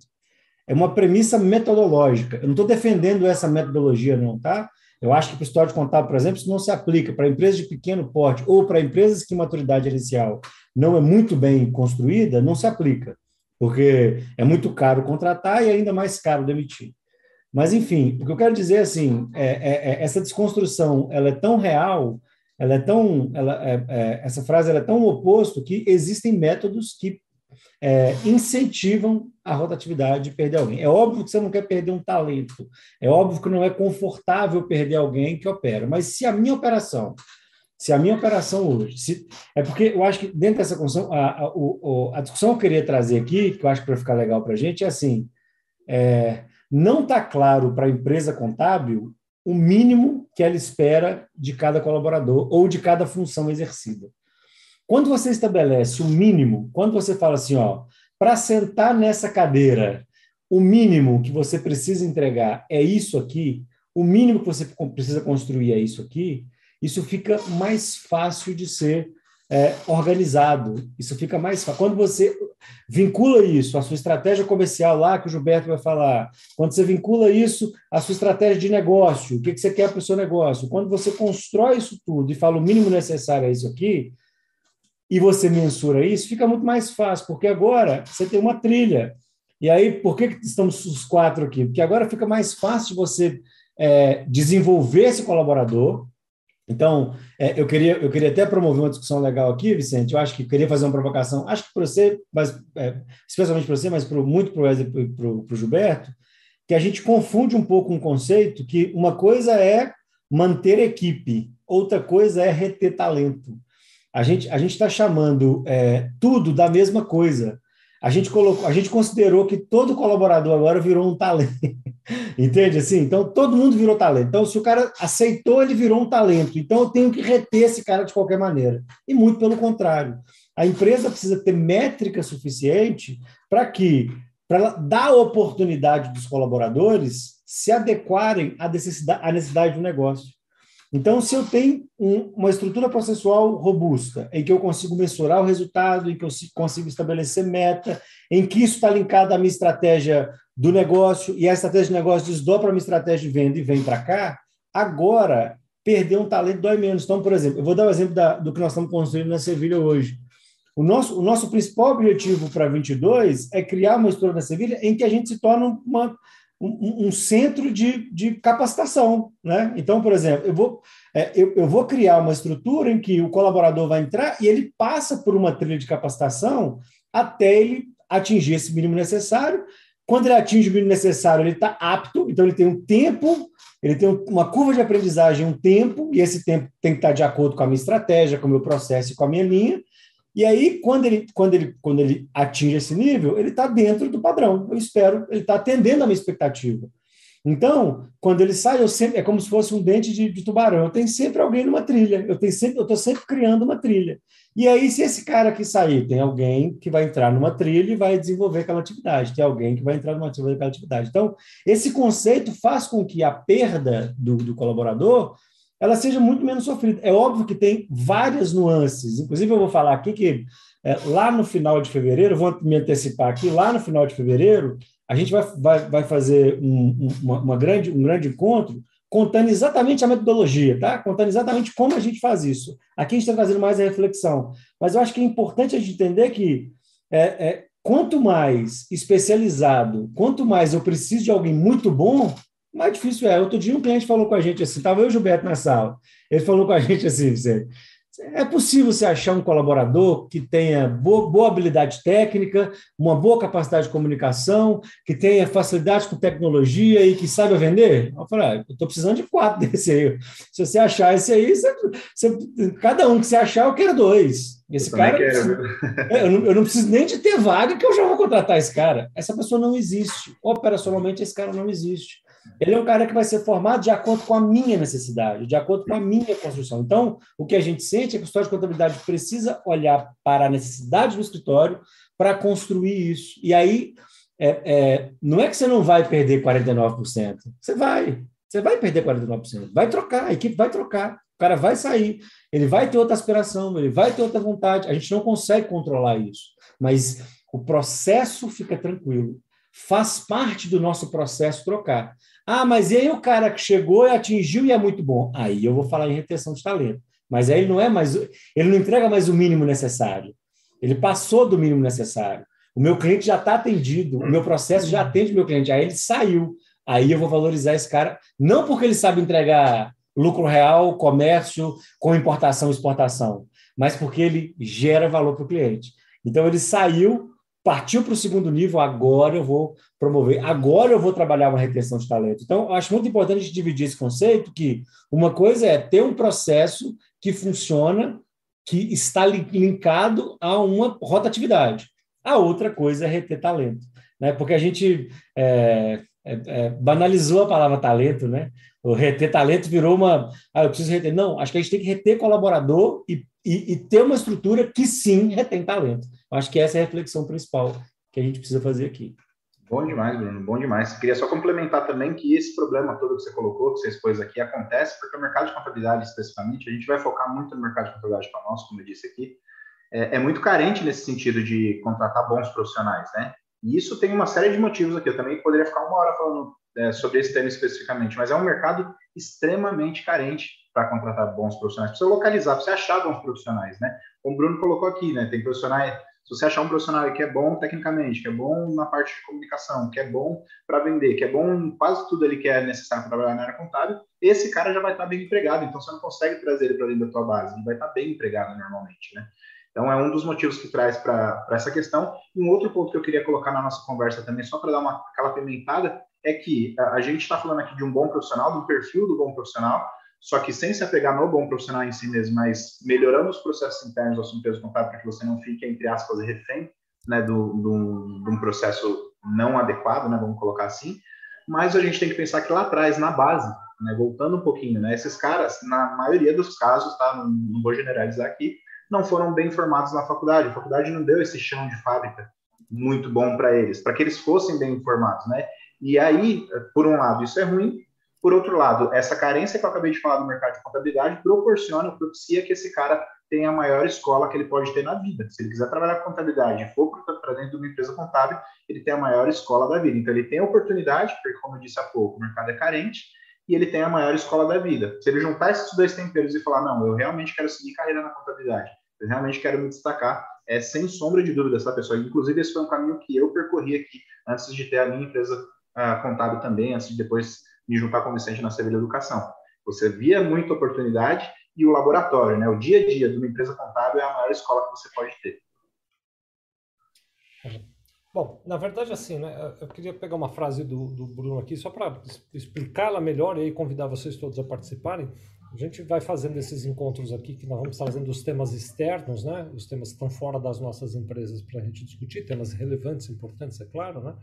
é uma premissa metodológica. Eu não estou defendendo essa metodologia, não, tá? Eu acho que para o história contábil, por exemplo, isso não se aplica para empresas de pequeno porte ou para empresas que maturidade inicial não é muito bem construída, não se aplica, porque é muito caro contratar e ainda mais caro demitir. Mas, enfim, o que eu quero dizer assim, é, é, é essa desconstrução ela é tão real, ela é tão, ela, é, é essa frase é tão oposto que existem métodos que é, incentivam a rotatividade de perder alguém. É óbvio que você não quer perder um talento, é óbvio que não é confortável perder alguém que opera, mas se a minha operação, se a minha operação hoje, se, é porque eu acho que dentro dessa construção, a, a, a, a discussão que eu queria trazer aqui, que eu acho que vai ficar legal para a gente, é assim: é, não está claro para a empresa contábil o mínimo que ela espera de cada colaborador ou de cada função exercida. Quando você estabelece o mínimo, quando você fala assim, ó, para sentar nessa cadeira, o mínimo que você precisa entregar é isso aqui, o mínimo que você precisa construir é isso aqui, isso fica mais fácil de ser é, organizado. Isso fica mais fácil. Quando você vincula isso à sua estratégia comercial lá, que o Gilberto vai falar, quando você vincula isso à sua estratégia de negócio, o que, que você quer para o seu negócio, quando você constrói isso tudo e fala o mínimo necessário é isso aqui, e você mensura isso, fica muito mais fácil, porque agora você tem uma trilha. E aí, por que estamos os quatro aqui? Porque agora fica mais fácil você é, desenvolver esse colaborador. Então, é, eu, queria, eu queria até promover uma discussão legal aqui, Vicente. Eu acho que queria fazer uma provocação, acho que para você, mas, é, especialmente para você, mas pro, muito para o Gilberto, que a gente confunde um pouco um conceito que uma coisa é manter equipe, outra coisa é reter talento a gente a está chamando é, tudo da mesma coisa. A gente colocou, a gente considerou que todo colaborador agora virou um talento, entende? Assim, então todo mundo virou talento. Então se o cara aceitou, ele virou um talento. Então eu tenho que reter esse cara de qualquer maneira. E muito pelo contrário, a empresa precisa ter métrica suficiente para que para dar a oportunidade dos colaboradores se adequarem à necessidade, à necessidade do negócio. Então, se eu tenho um, uma estrutura processual robusta, em que eu consigo mensurar o resultado, em que eu consigo estabelecer meta, em que isso está linkado à minha estratégia do negócio, e a estratégia de negócio desdobra a minha estratégia de venda e vem para cá, agora perder um talento dói menos. Então, por exemplo, eu vou dar o um exemplo da, do que nós estamos construindo na Sevilha hoje. O nosso, o nosso principal objetivo para 22 é criar uma estrutura na Sevilha em que a gente se torne uma, um, um, centro de, de capacitação. Né? Então, por exemplo, eu vou, é, eu, eu vou criar uma estrutura em que o colaborador vai entrar e ele passa por uma trilha de capacitação até ele atingir esse mínimo necessário. Quando ele atinge o mínimo necessário, ele está apto, então ele tem um tempo ele tem uma curva de aprendizagem, um tempo, e esse tempo tem que estar de acordo com a minha estratégia, com o meu processo e com a minha linha. E aí, quando ele, quando ele, quando ele atinge esse nível, ele está dentro do padrão. Eu espero, ele está atendendo a minha expectativa. Então, quando ele sai, eu sempre, é como se fosse um dente de, de tubarão. Eu tenho sempre alguém numa trilha. Eu tenho sempre, eu estou sempre criando uma trilha. E aí, se esse cara que sair, tem alguém que vai entrar numa trilha e vai desenvolver aquela atividade, tem alguém que vai entrar numa trilha aquela atividade. Então, esse conceito faz com que a perda do, do colaborador ela seja muito menos sofrida. É óbvio que tem várias nuances. Inclusive, eu vou falar aqui que é, lá no final de fevereiro, vou me antecipar aqui, lá no final de fevereiro, a gente vai, vai, vai fazer um, uma, uma grande, um grande encontro contando exatamente a metodologia, tá? Contando exatamente como a gente faz isso. Aqui a gente está fazendo mais a reflexão. Mas eu acho que é importante a gente entender que é, é, quanto mais especializado, quanto mais eu preciso de alguém muito bom, mais difícil é. Outro dia um cliente falou com a gente assim, estava eu e o Gilberto na sala, ele falou com a gente assim, é possível você achar um colaborador que tenha boa, boa, habilidade técnica, uma boa capacidade de comunicação, que tenha facilidade com tecnologia e que saiba vender? Eu falei, ah, eu estou precisando de quatro desse aí. Se você achar esse aí, você, você, cada um que você achar, eu quero dois. Esse eu cara. É, eu, não, eu não preciso nem de ter vaga que eu já vou contratar esse cara. Essa pessoa não existe. Operacionalmente, esse cara não existe. Ele é um cara que vai ser formado de acordo com a minha necessidade, de acordo com a minha construção. Então, o que a gente sente é que o escritório de contabilidade precisa olhar para a necessidade do escritório para construir isso. E aí, é, é, não é que você não vai perder 49%. Você vai. Você vai perder 49%. Vai trocar, a equipe vai trocar. O cara vai sair, ele vai ter outra aspiração, ele vai ter outra vontade. A gente não consegue controlar isso. Mas o processo fica tranquilo. Faz parte do nosso processo trocar. Ah, mas e aí o cara que chegou e atingiu e é muito bom? Aí eu vou falar em retenção de talento. Mas aí ele não é mais, ele não entrega mais o mínimo necessário. Ele passou do mínimo necessário. O meu cliente já está atendido, o meu processo já atende o meu cliente. Aí ele saiu. Aí eu vou valorizar esse cara, não porque ele sabe entregar lucro real, comércio, com importação e exportação, mas porque ele gera valor para o cliente. Então ele saiu partiu para o segundo nível, agora eu vou promover, agora eu vou trabalhar uma retenção de talento. Então, eu acho muito importante a gente dividir esse conceito, que uma coisa é ter um processo que funciona, que está linkado a uma rotatividade. A outra coisa é reter talento, né? porque a gente é, é, é, banalizou a palavra talento, né? O reter talento virou uma. Ah, eu preciso reter. Não, acho que a gente tem que reter colaborador e, e, e ter uma estrutura que sim retém talento. Acho que essa é a reflexão principal que a gente precisa fazer aqui. Bom demais, Bruno, bom demais. Queria só complementar também que esse problema todo que você colocou, que você expôs aqui, acontece porque o mercado de contabilidade, especificamente, a gente vai focar muito no mercado de contabilidade para nós, como eu disse aqui, é, é, muito carente nesse sentido de contratar bons profissionais, né? E isso tem uma série de motivos aqui. Eu também poderia ficar uma hora falando é, sobre esse tema especificamente, mas é um mercado extremamente carente para contratar bons profissionais. Precisa localizar, precisa achar bons profissionais, né? Como o Bruno colocou aqui, né? Tem profissionais se você achar um profissional que é bom tecnicamente, que é bom na parte de comunicação, que é bom para vender, que é bom em quase tudo ali que é necessário para trabalhar na área contábil, esse cara já vai estar tá bem empregado. Então você não consegue trazer ele para dentro da tua base, ele vai estar tá bem empregado normalmente, né? Então é um dos motivos que traz para essa questão. Um outro ponto que eu queria colocar na nossa conversa também, só para dar uma aquela pimentada, é que a, a gente está falando aqui de um bom profissional, do perfil do bom profissional, só que sem se apegar no bom profissional em si mesmo, mas melhorando os processos internos da sua empresa contábil para que você não fique, entre aspas, refém né, do, do, de um processo não adequado, né, vamos colocar assim. Mas a gente tem que pensar que lá atrás, na base, né, voltando um pouquinho, né, esses caras, na maioria dos casos, tá, não, não vou generalizar aqui, não foram bem formados na faculdade. A faculdade não deu esse chão de fábrica muito bom para eles, para que eles fossem bem informados, né? E aí, por um lado, isso é ruim, por outro lado, essa carência que eu acabei de falar do mercado de contabilidade proporciona, propicia que esse cara tenha a maior escola que ele pode ter na vida. Se ele quiser trabalhar com contabilidade e for para dentro de uma empresa contábil, ele tem a maior escola da vida. Então, ele tem a oportunidade, porque, como eu disse há pouco, o mercado é carente, e ele tem a maior escola da vida. Se ele juntar esses dois temperos e falar, não, eu realmente quero seguir carreira na contabilidade, eu realmente quero me destacar, é sem sombra de dúvida essa pessoa. Inclusive, esse foi um caminho que eu percorri aqui antes de ter a minha empresa uh, contábil também, antes de depois me juntar com o Vicente na Sevilha Educação. Você via muita oportunidade e o laboratório, né? O dia a dia de uma empresa contábil é a maior escola que você pode ter. Bom, na verdade, assim, né, eu queria pegar uma frase do, do Bruno aqui, só para explicá-la melhor e aí convidar vocês todos a participarem. A gente vai fazendo esses encontros aqui, que nós vamos trazendo os temas externos, né, os temas que estão fora das nossas empresas para a gente discutir, temas relevantes, importantes, é claro, né,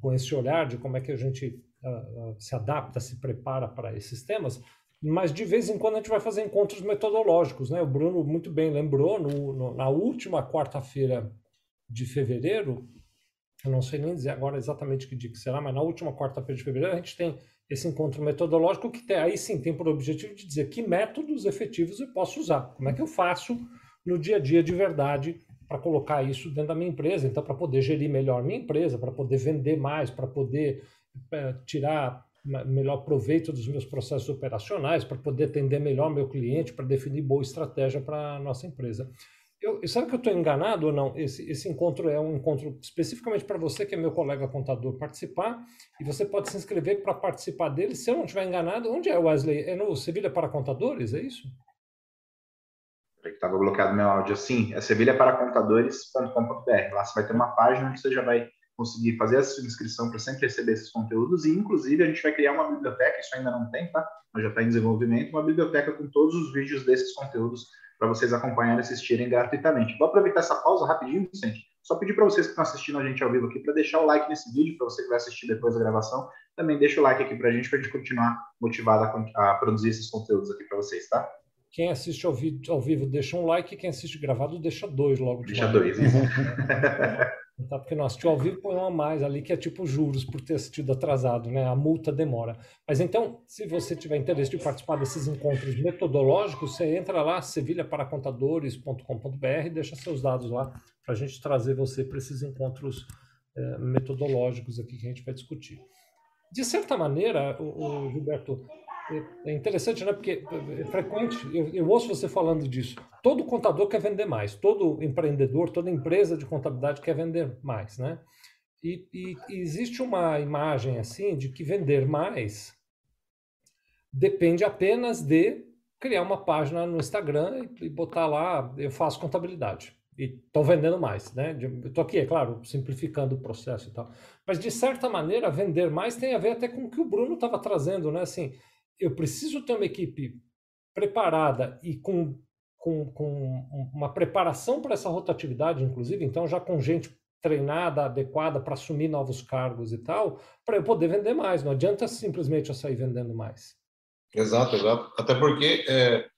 com esse olhar de como é que a gente uh, se adapta, se prepara para esses temas, mas de vez em quando a gente vai fazer encontros metodológicos, né? O Bruno muito bem lembrou, no, no, na última quarta-feira de fevereiro, eu não sei nem dizer agora exatamente que dia que será, mas na última quarta-feira de fevereiro a gente tem esse encontro metodológico que tem, aí sim tem por objetivo de dizer que métodos efetivos eu posso usar, como é que eu faço no dia a dia de verdade para colocar isso dentro da minha empresa, então para poder gerir melhor minha empresa, para poder vender mais, para poder é, tirar melhor proveito dos meus processos operacionais, para poder atender melhor meu cliente, para definir boa estratégia para a nossa empresa. Eu, sabe que eu estou enganado ou não? Esse, esse encontro é um encontro especificamente para você, que é meu colega contador, participar, e você pode se inscrever para participar dele. Se eu não estiver enganado, onde é, Wesley? É no Sevilha para Contadores, é isso? Estava bloqueado meu áudio assim, é sevilhaparacontadores.com.br. Lá você vai ter uma página onde você já vai conseguir fazer a sua inscrição para sempre receber esses conteúdos e, inclusive, a gente vai criar uma biblioteca, isso ainda não tem, tá? Mas já está em desenvolvimento, uma biblioteca com todos os vídeos desses conteúdos para vocês acompanharem e assistirem gratuitamente. Vou aproveitar essa pausa rapidinho, Vicente, só pedir para vocês que estão assistindo a gente ao vivo aqui para deixar o like nesse vídeo, para você que vai assistir depois da gravação, também deixa o like aqui para a gente, para a gente continuar motivado a, a produzir esses conteúdos aqui para vocês, tá? Quem assiste ao, vídeo, ao vivo deixa um like, quem assiste gravado deixa dois logo de Deixa dois, isso. Tá? Porque não assistiu ao vivo, põe um a mais ali, que é tipo juros por ter assistido atrasado, né? A multa demora. Mas então, se você tiver interesse de participar desses encontros metodológicos, você entra lá, sevilhaparacontadores.com.br deixa seus dados lá para a gente trazer você para esses encontros é, metodológicos aqui que a gente vai discutir. De certa maneira, o, o Gilberto, é interessante, né? Porque é frequente, eu, eu, ouço você falando disso. Todo contador quer vender mais, todo empreendedor, toda empresa de contabilidade quer vender mais, né? E, e, existe uma imagem assim de que vender mais depende apenas de criar uma página no Instagram e, e botar lá, eu faço contabilidade e estou vendendo mais, né? Estou aqui, é claro, simplificando o processo e tal. Mas, de certa maneira, vender mais tem a ver até com o que o Bruno estava trazendo, né? Assim, eu preciso ter uma equipe preparada e com, com, com uma preparação para essa rotatividade, inclusive, então já com gente treinada, adequada para assumir novos cargos e tal, para eu poder vender mais. Não adianta simplesmente eu sair vendendo mais. Exato, exato. Até porque é,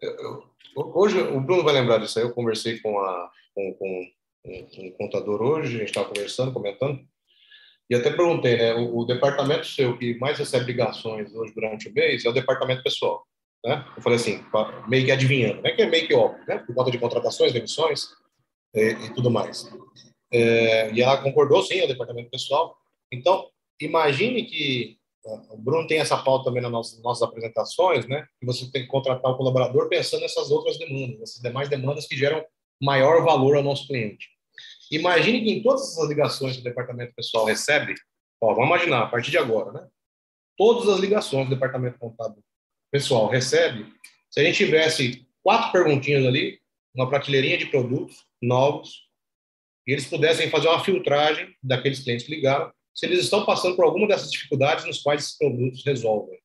eu, hoje o Bruno vai lembrar disso aí. Eu conversei com, a, com, com um, um contador hoje, a gente estava conversando, comentando, e até perguntei, né? O, o, departamento seu que mais recebe ligações hoje durante o mês é o departamento pessoal, né? Eu falei assim, meio que adivinhando, né? Que é meio que óbvio, né? Por conta de contratações, demissões e, e tudo mais. É, e ela concordou, sim, é o departamento pessoal. Então, imagine que o Bruno tem essa pauta também nas nossas, nossas apresentações, né? Que você tem que contratar o colaborador pensando nessas outras demandas, essas demais demandas que geram maior valor ao nosso cliente. Imagine que em todas as ligações que o departamento pessoal recebe, ó, vamos imaginar, a partir de agora, né? Todas as ligações do departamento contábil pessoal recebe, se a gente tivesse quatro perguntinhas ali, uma prateleirinha de produtos novos, e eles pudessem fazer uma filtragem daqueles clientes que ligaram, se eles estão passando por alguma dessas dificuldades nos quais esses produtos resolvem.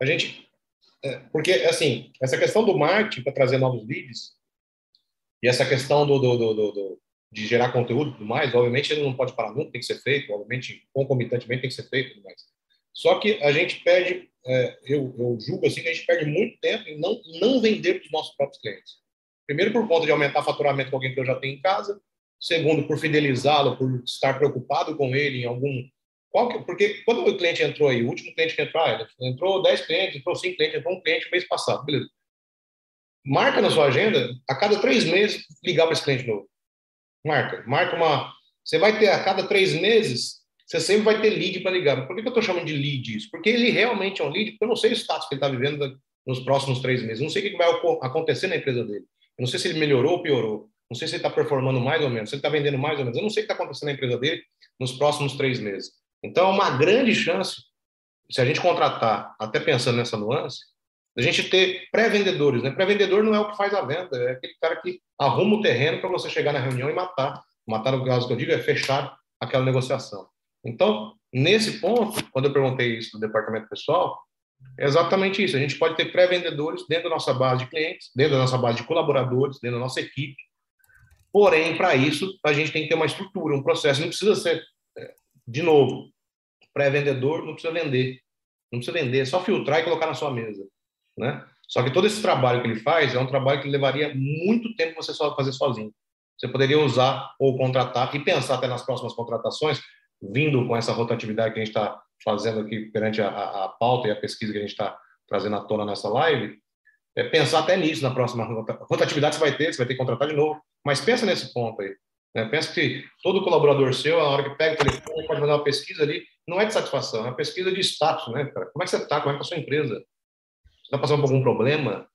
A gente, é, porque assim, essa questão do marketing para trazer novos leads, e essa questão do, do, do, do de gerar conteúdo e tudo mais, obviamente ele não pode parar nunca, tem que ser feito, obviamente concomitantemente tem que ser feito e tudo mais. Só que a gente perde, é, eu, eu julgo assim que a gente perde muito tempo em não, não vender para os nossos próprios clientes. Primeiro por conta de aumentar o faturamento com alguém que eu já tenho em casa, segundo, por fidelizá-lo, por estar preocupado com ele em algum. Que, porque quando o cliente entrou aí, o último cliente que entrou, ah, entrou 10 clientes, entrou 5 clientes, entrou um cliente mês passado, beleza. Marca na sua agenda, a cada três meses, ligar para esse cliente novo. Marca. Marca uma. Você vai ter a cada três meses, você sempre vai ter lead para ligar. Por que eu estou chamando de lead isso? Porque ele realmente é um lead, porque eu não sei o status que ele está vivendo nos próximos três meses. Não sei o que vai acontecer na empresa dele. Eu não sei se ele melhorou ou piorou. Não sei se ele está performando mais ou menos, se ele está vendendo mais ou menos. Eu não sei o que está acontecendo na empresa dele nos próximos três meses. Então, é uma grande chance, se a gente contratar, até pensando nessa nuance, a gente ter pré-vendedores. Né? Pré-vendedor não é o que faz a venda, é aquele cara que arruma o terreno para você chegar na reunião e matar. Matar, no caso que eu digo, é fechar aquela negociação. Então, nesse ponto, quando eu perguntei isso do departamento pessoal, é exatamente isso. A gente pode ter pré-vendedores dentro da nossa base de clientes, dentro da nossa base de colaboradores, dentro da nossa equipe. Porém, para isso, a gente tem que ter uma estrutura, um processo. Não precisa ser, é, de novo, pré-vendedor não precisa vender. Não precisa vender, é só filtrar e colocar na sua mesa. Né? Só que todo esse trabalho que ele faz é um trabalho que levaria muito tempo você só fazer sozinho. Você poderia usar ou contratar e pensar até nas próximas contratações, vindo com essa rotatividade que a gente está fazendo aqui perante a, a, pauta e a pesquisa que a gente está trazendo à tona nessa live, é pensar até nisso na próxima rotatividade você vai ter, você vai ter que contratar de novo, mas pensa nesse ponto aí. Né? Pensa que todo colaborador seu, a hora que pega o telefone, pode mandar uma pesquisa ali, não é de satisfação, é uma pesquisa de status, né, cara? Como é que você está? Como é que está a sua empresa? Está passando por algum problema?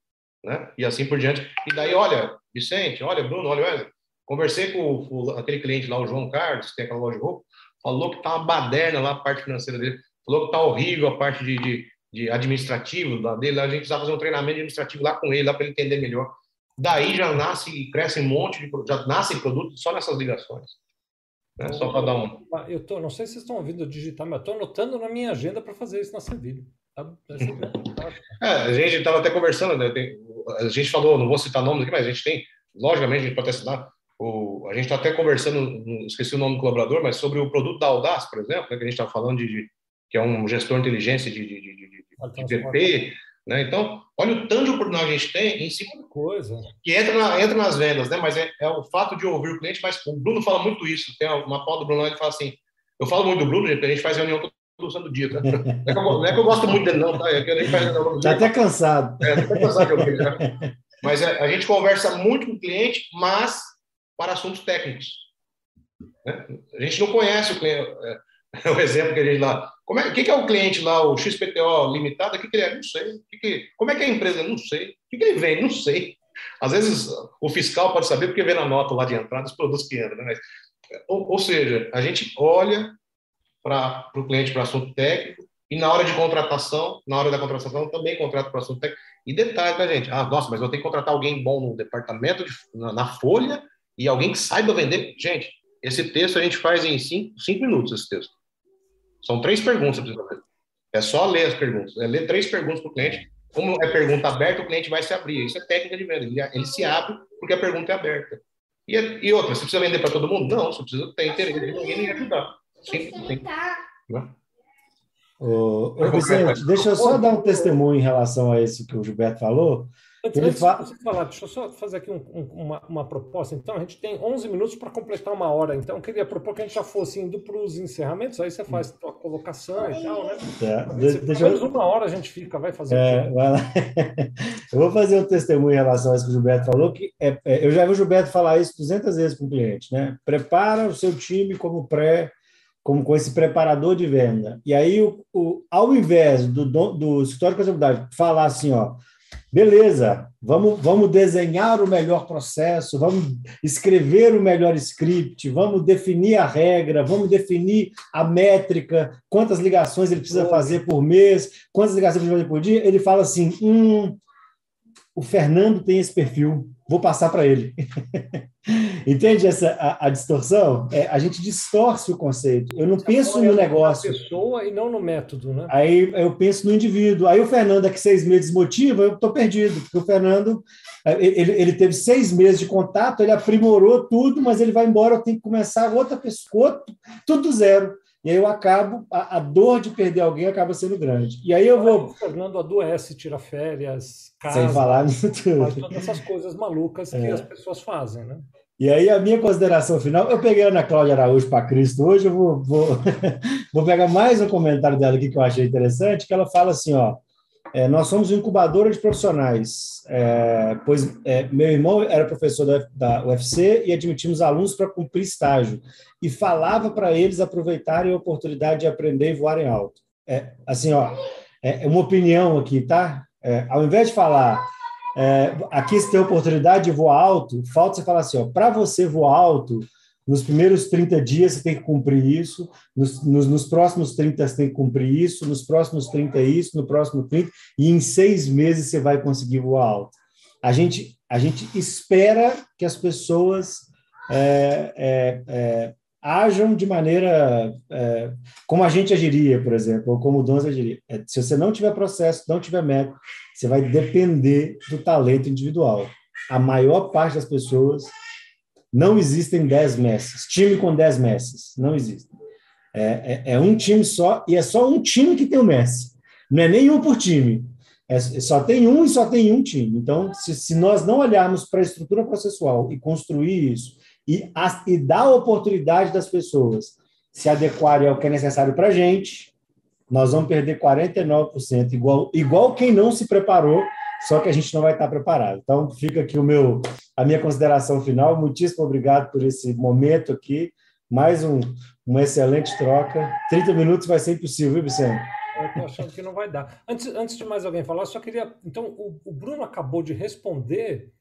Né? E assim por diante. E daí, olha, Vicente, olha, Bruno, olha, Wesley, conversei com o, aquele cliente lá, o João Carlos, que tem aquela loja de roupa, falou que tá uma baderna lá a parte financeira dele, falou que tá horrível a parte de, de, de administrativo da dele, a gente precisava fazer um treinamento administrativo lá com ele, lá para ele entender melhor. Daí já nasce e cresce um monte de já nascem produtos só nessas ligações. Né? Só para dar um. Eu tô, não sei se vocês estão ouvindo digitar, mas estou anotando na minha agenda para fazer isso na Sevilha. Tá? é, a gente estava até conversando, né? A gente falou, não vou citar nomes aqui, mas a gente tem, logicamente, a gente pode até citar, o, a gente está até conversando, esqueci o nome do colaborador, mas sobre o produto da Audaz, por exemplo, né, que a gente está falando de, de, que é um gestor de inteligência de, de, de, de PP, né? Então, olha o tanto de oportunidade que a gente tem em cima coisa que entra, na, entra nas vendas, né? Mas é, é, o fato de ouvir o cliente, mas o Bruno fala muito isso. Tem uma pauta do Bruno, ele fala assim, eu falo muito do Bruno, a gente faz reunião todo, todo santo dia, tá? Não é, eu, não é, que eu, gosto muito dele, não, tá? É que a gente faz reunião Tá até cansado. É, tá até cansado de ouvir, né? Mas é, a gente conversa muito com o cliente, mas para assuntos técnicos. Né? A gente não conhece o cliente. É, o exemplo que a gente lá. Como é, o que é o cliente lá, o XPTO limitado? O que, que ele é? Não sei. Que que, como é que é a empresa? Não sei. O que, que ele vende? Não sei. Às vezes o fiscal pode saber porque vê na nota lá de entrada os produtos que entram. Né? Mas, ou, ou seja, a gente olha para o cliente para assunto técnico e na hora de contratação, na hora da contratação, também contrata para assunto técnico. E detalhe, tá, gente? Ah, nossa, mas eu tenho que contratar alguém bom no departamento, de, na, na folha, e alguém que saiba vender. Gente, esse texto a gente faz em cinco, cinco minutos, esse texto. São três perguntas. É só ler as perguntas. É ler três perguntas para o cliente. Como é pergunta aberta, o cliente vai se abrir. Isso é técnica de venda. Ele, ele se abre porque a pergunta é aberta. E, e outra, você precisa vender para todo mundo? Não, você precisa ter interesse em alguém ajudar. Sim, sim. Ô, ô Vicente, deixa eu só dar um testemunho em relação a isso que o Gilberto falou. Antes, ele antes fala... de falar, deixa eu só fazer aqui um, um, uma, uma proposta. Então, a gente tem 11 minutos para completar uma hora. Então, eu queria propor que a gente já fosse indo para os encerramentos. Aí você faz a colocação e tal, né? É, deixa, deixa eu... uma hora a gente fica, vai fazer é, vai lá. Eu vou fazer um testemunho em relação a isso que o Gilberto falou, que é, é, eu já vi o Gilberto falar isso 200 vezes com o cliente, né? Prepara o seu time como pré como com esse preparador de venda. E aí, o, o ao invés do, do escritório de contabilidade falar assim, ó, beleza, vamos, vamos desenhar o melhor processo, vamos escrever o melhor script, vamos definir a regra, vamos definir a métrica, quantas ligações ele precisa fazer por mês, quantas ligações ele precisa fazer por dia, ele fala assim, hum, o Fernando tem esse perfil, vou passar para ele. Entende essa a, a distorção? É, a gente distorce o conceito. Eu não Você penso no negócio. Na pessoa e não no método, né? Aí eu penso no indivíduo. Aí o Fernando, daqui seis meses motiva, eu estou perdido, porque o Fernando é, ele, ele teve seis meses de contato, ele aprimorou tudo, mas ele vai embora, eu tenho que começar outra pessoa, tudo zero. E aí eu acabo, a, a, dor de perder alguém acaba sendo grande. E aí eu vou. O Fernando adoece, tira férias, casa, sem falar nisso tudo. Faz todas essas coisas malucas é. que as pessoas fazem, né? E aí, a minha consideração final, eu peguei a Ana Cláudia Araújo para Cristo hoje, eu vou, vou, vou pegar mais um comentário dela aqui que eu achei interessante, que ela fala assim, ó, é, nós somos incubadora de profissionais, é, pois é, meu irmão era professor da, da UFC e admitimos alunos para cumprir estágio, e falava para eles aproveitarem a oportunidade de aprender e voarem alto. É, assim, ó, é, é uma opinião aqui, tá? É, ao invés de falar aqui você tem oportunidade de voar alto, falta você falar assim, ó, para você voar alto, nos primeiros 30 dias você tem que cumprir isso, nos, nos, nos, próximos 30 você tem que cumprir isso, nos próximos 30 isso, no próximo 30, e em seis meses você vai conseguir voar alto. A gente, a gente espera que as pessoas é, é, é, ajam de maneira é, como a gente agiria, por exemplo, ou como o Donza agiria. É, se você não tiver processo, não tiver método, você vai depender do talento individual. A maior parte das pessoas não existem 10 mestres. Time com 10 mestres. Não existe. É, é, é, um time só, e é só um time que tem o mestre. Não é nenhum por time. É, só tem um e só tem um time. Então, se, se nós não olharmos para a estrutura processual e construir isso, e, a, e dar a oportunidade das pessoas se adequarem ao que é necessário para a gente, nós vamos perder 49%, igual, igual quem não se preparou só que a gente não vai estar preparado. Então, fica aqui o meu, a minha consideração final. Muitíssimo obrigado por esse momento aqui. Mais um, uma excelente troca. 30 minutos vai ser impossível, viu, Vicente? Eu estou achando que não vai dar. Antes, antes de mais alguém falar, só queria. Então, o, o Bruno acabou de responder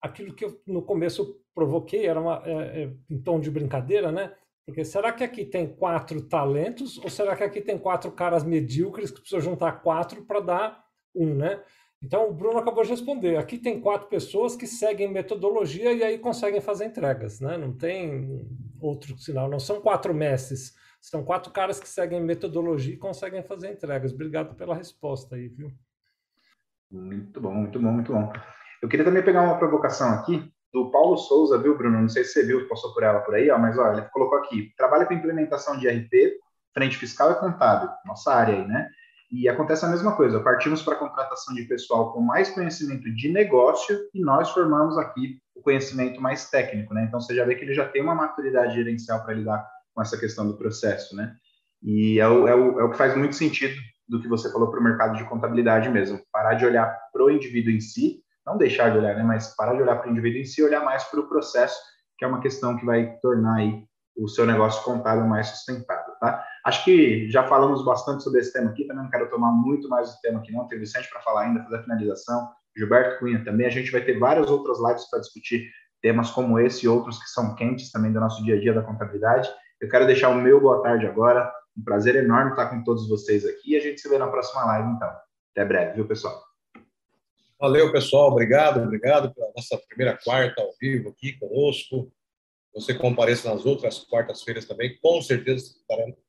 aquilo que eu no começo provoquei, era uma, é, é, em tom de brincadeira, né? Porque será que aqui tem quatro talentos ou será que aqui tem quatro caras medíocres que precisam juntar quatro para dar um, né? Então, o Bruno acabou de responder. Aqui tem quatro pessoas que seguem metodologia e aí conseguem fazer entregas, né? Não tem outro sinal. Não são quatro mestres, são quatro caras que seguem metodologia e conseguem fazer entregas. Obrigado pela resposta aí, viu? Muito bom, muito bom, muito bom. Eu queria também pegar uma provocação aqui do Paulo Souza, viu, Bruno? Não sei se você viu, passou por ela por aí, ó, mas olha, ele colocou aqui: trabalha com implementação de RP, frente fiscal e contábil, nossa área aí, né? E acontece a mesma coisa, partimos para a contratação de pessoal com mais conhecimento de negócio e nós formamos aqui o conhecimento mais técnico, né? Então você já vê que ele já tem uma maturidade gerencial para lidar com essa questão do processo, né? E é o, é o, é o que faz muito sentido do que você falou para o mercado de contabilidade mesmo, parar de olhar para o indivíduo em si, não deixar de olhar, né? Mas parar de olhar para o indivíduo em si, olhar mais para o processo, que é uma questão que vai tornar aí o seu negócio contábil mais sustentável, tá? Acho que já falamos bastante sobre esse tema aqui, também não quero tomar muito mais o tema aqui não, tem Vicente para falar ainda, fazer a finalização, Gilberto Cunha também, a gente vai ter várias outras lives para discutir temas como esse e outros que são quentes também do nosso dia a dia da contabilidade. Eu quero deixar o meu boa tarde agora, um prazer enorme estar com todos vocês aqui e a gente se vê na próxima live então. Até breve, viu, pessoal? Valeu, pessoal. Obrigado, obrigado pela nossa primeira quarta ao vivo aqui conosco você compareça nas outras quartas-feiras também. Com certeza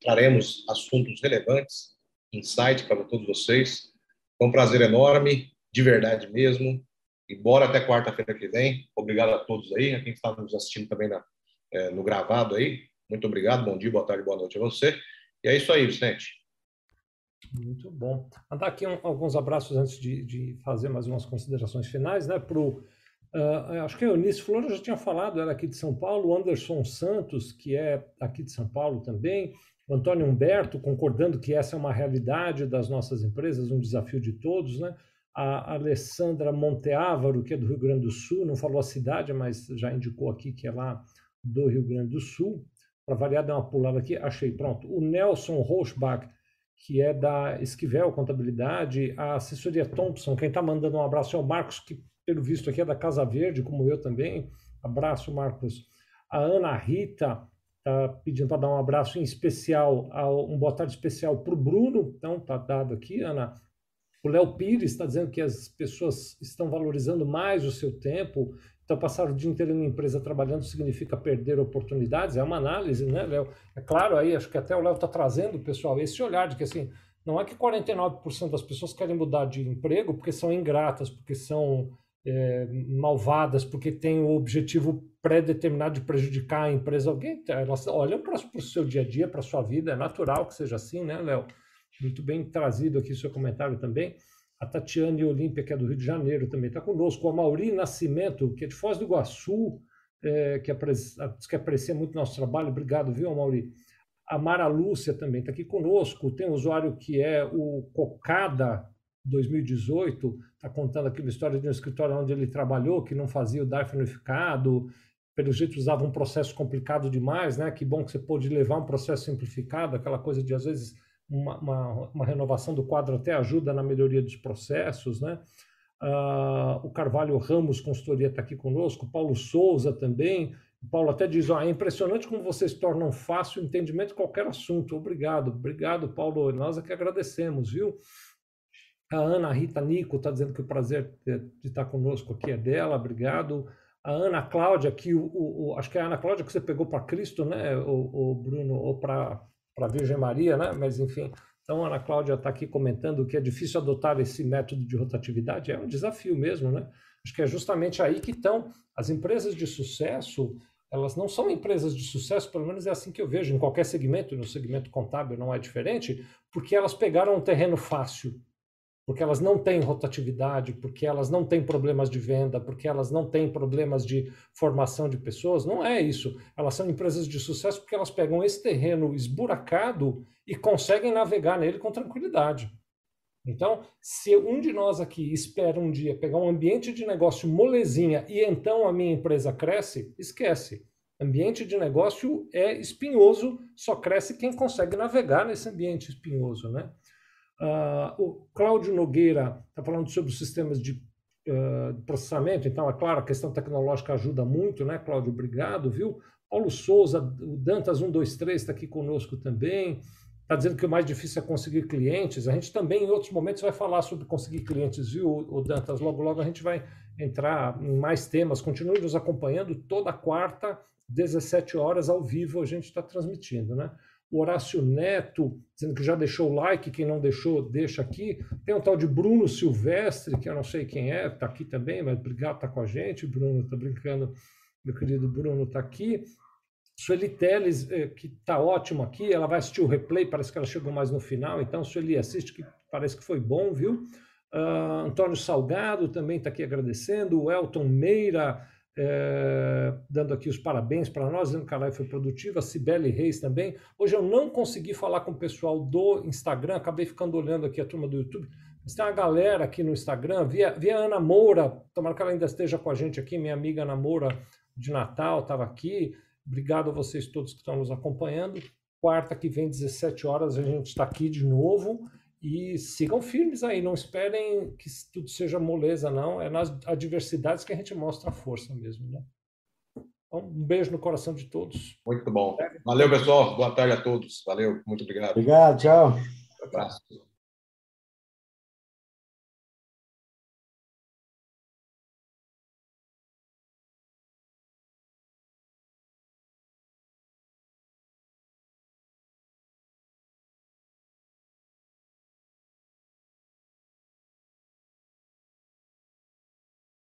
traremos assuntos relevantes, insight para todos vocês. Foi um prazer enorme, de verdade mesmo. E bora até quarta-feira que vem. Obrigado a todos aí, a quem está nos assistindo também na, é, no gravado aí. Muito obrigado, bom dia, boa tarde, boa noite a você. E é isso aí, Vicente. Muito bom. Mandar aqui um, alguns abraços antes de, de, fazer mais umas considerações finais, né? Para Uh, acho que a Eunice Flor já tinha falado, era aqui de São Paulo, o Anderson Santos, que é aqui de São Paulo também, o Antônio Humberto, concordando que essa é uma realidade das nossas empresas, um desafio de todos, né? A Alessandra Monteávaro, que é do Rio Grande do Sul, não falou a cidade, mas já indicou aqui que é lá do Rio Grande do Sul. Para variar, dá uma pulada aqui, achei, pronto. O Nelson Rochbach, que é da Esquivel Contabilidade, a assessoria Thompson, quem está mandando um abraço é o Marcos, que pelo visto aqui é da Casa Verde, como eu também. Abraço, Marcos. A Ana Rita está pedindo para dar um abraço em especial, um boa tarde especial para o Bruno. Então, está dado aqui, Ana. O Léo Pires está dizendo que as pessoas estão valorizando mais o seu tempo. Então, passar o dia inteiro em empresa trabalhando significa perder oportunidades. É uma análise, né, Léo? É claro, aí acho que até o Léo está trazendo, pessoal, esse olhar de que assim, não é que 49% das pessoas querem mudar de emprego porque são ingratas, porque são é, malvadas porque têm o objetivo pré-determinado de prejudicar a empresa. Alguém, elas olham para o seu dia a dia, para a sua vida, é natural que seja assim, né, Léo? Muito bem trazido aqui o seu comentário também. A Tatiane Olímpia, que é do Rio de Janeiro, também está conosco. A Mauri Nascimento, que é de Foz do Iguaçu, é, que, que aprecia muito nosso trabalho. Obrigado, viu, Mauri? A Mara Lúcia também está aqui conosco. Tem um usuário que é o Cocada 2018, está contando aqui uma história de um escritório onde ele trabalhou, que não fazia o DARF unificado, pelo jeito usava um processo complicado demais, né? Que bom que você pôde levar um processo simplificado, aquela coisa de, às vezes, uma, uma, uma renovação do quadro até ajuda na melhoria dos processos, né? Uh, o Carvalho Ramos, consultoria, está aqui conosco, Paulo Souza também. O Paulo até diz: oh, é impressionante como vocês tornam fácil o entendimento de qualquer assunto. Obrigado, obrigado, Paulo. Nós é que agradecemos, viu? A Ana Rita Nico está dizendo que o prazer de, estar conosco aqui é dela, obrigado. A Ana Cláudia, que o, o, acho que é a Ana Cláudia que você pegou para Cristo, né, o, o Bruno, ou para a Virgem Maria, né? Mas enfim, então, a Ana Cláudia está aqui comentando que é difícil adotar esse método de rotatividade. É um desafio mesmo, né? Acho que é justamente aí que estão as empresas de sucesso. Elas não são empresas de sucesso, pelo menos é assim que eu vejo em qualquer segmento, no segmento contábil não é diferente, porque elas pegaram um terreno fácil porque elas não têm rotatividade, porque elas não têm problemas de venda, porque elas não têm problemas de formação de pessoas. Não é isso. Elas são empresas de sucesso porque elas pegam esse terreno esburacado e conseguem navegar nele com tranquilidade. Então, se um de nós aqui espera um dia pegar um ambiente de negócio molezinha e então a minha empresa cresce, esquece. Ambiente de negócio é espinhoso, só cresce quem consegue navegar nesse ambiente espinhoso, né? Uh, o Cláudio Nogueira está falando sobre os sistemas de uh, processamento, então, é claro, a questão tecnológica ajuda muito, né, Cláudio? Obrigado, viu? Paulo Souza, o Dantas 123 está aqui conosco também, está dizendo que o mais difícil é conseguir clientes. A gente também, em outros momentos, vai falar sobre conseguir clientes, viu, o Dantas? Logo, logo a gente vai entrar em mais temas. Continue nos acompanhando toda quarta, 17 horas, ao vivo, a gente está transmitindo, né? O Horácio Neto, dizendo que já deixou o like, quem não deixou, deixa aqui. Tem um tal de Bruno Silvestre, que eu não sei quem é, está aqui também, mas obrigado por estar tá com a gente. Bruno, está brincando, meu querido Bruno está aqui. Sueli Teles, eh, que está ótimo aqui, ela vai assistir o replay, parece que ela chegou mais no final, então Sueli assiste, que parece que foi bom, viu? Uh, Antônio Salgado também está aqui agradecendo, o Elton Meira, é, dando aqui os parabéns para nós, dizendo que a live foi produtiva, a Cibele Reis também. Hoje eu não consegui falar com o pessoal do Instagram, acabei ficando olhando aqui a turma do YouTube. Mas tem uma galera aqui no Instagram, via, via Ana Moura, tomara que ela ainda esteja com a gente aqui, minha amiga Ana Moura de Natal estava aqui. Obrigado a vocês todos que estão nos acompanhando. Quarta que vem, 17 horas, a gente está aqui de novo. E sigam firmes aí, não esperem que tudo seja moleza, não. É nas adversidades que a gente mostra a força mesmo, né? Então, um beijo no coração de todos. Muito bom. Valeu, pessoal. Boa tarde a todos. Valeu, muito obrigado. Obrigado, tchau. Um abraço.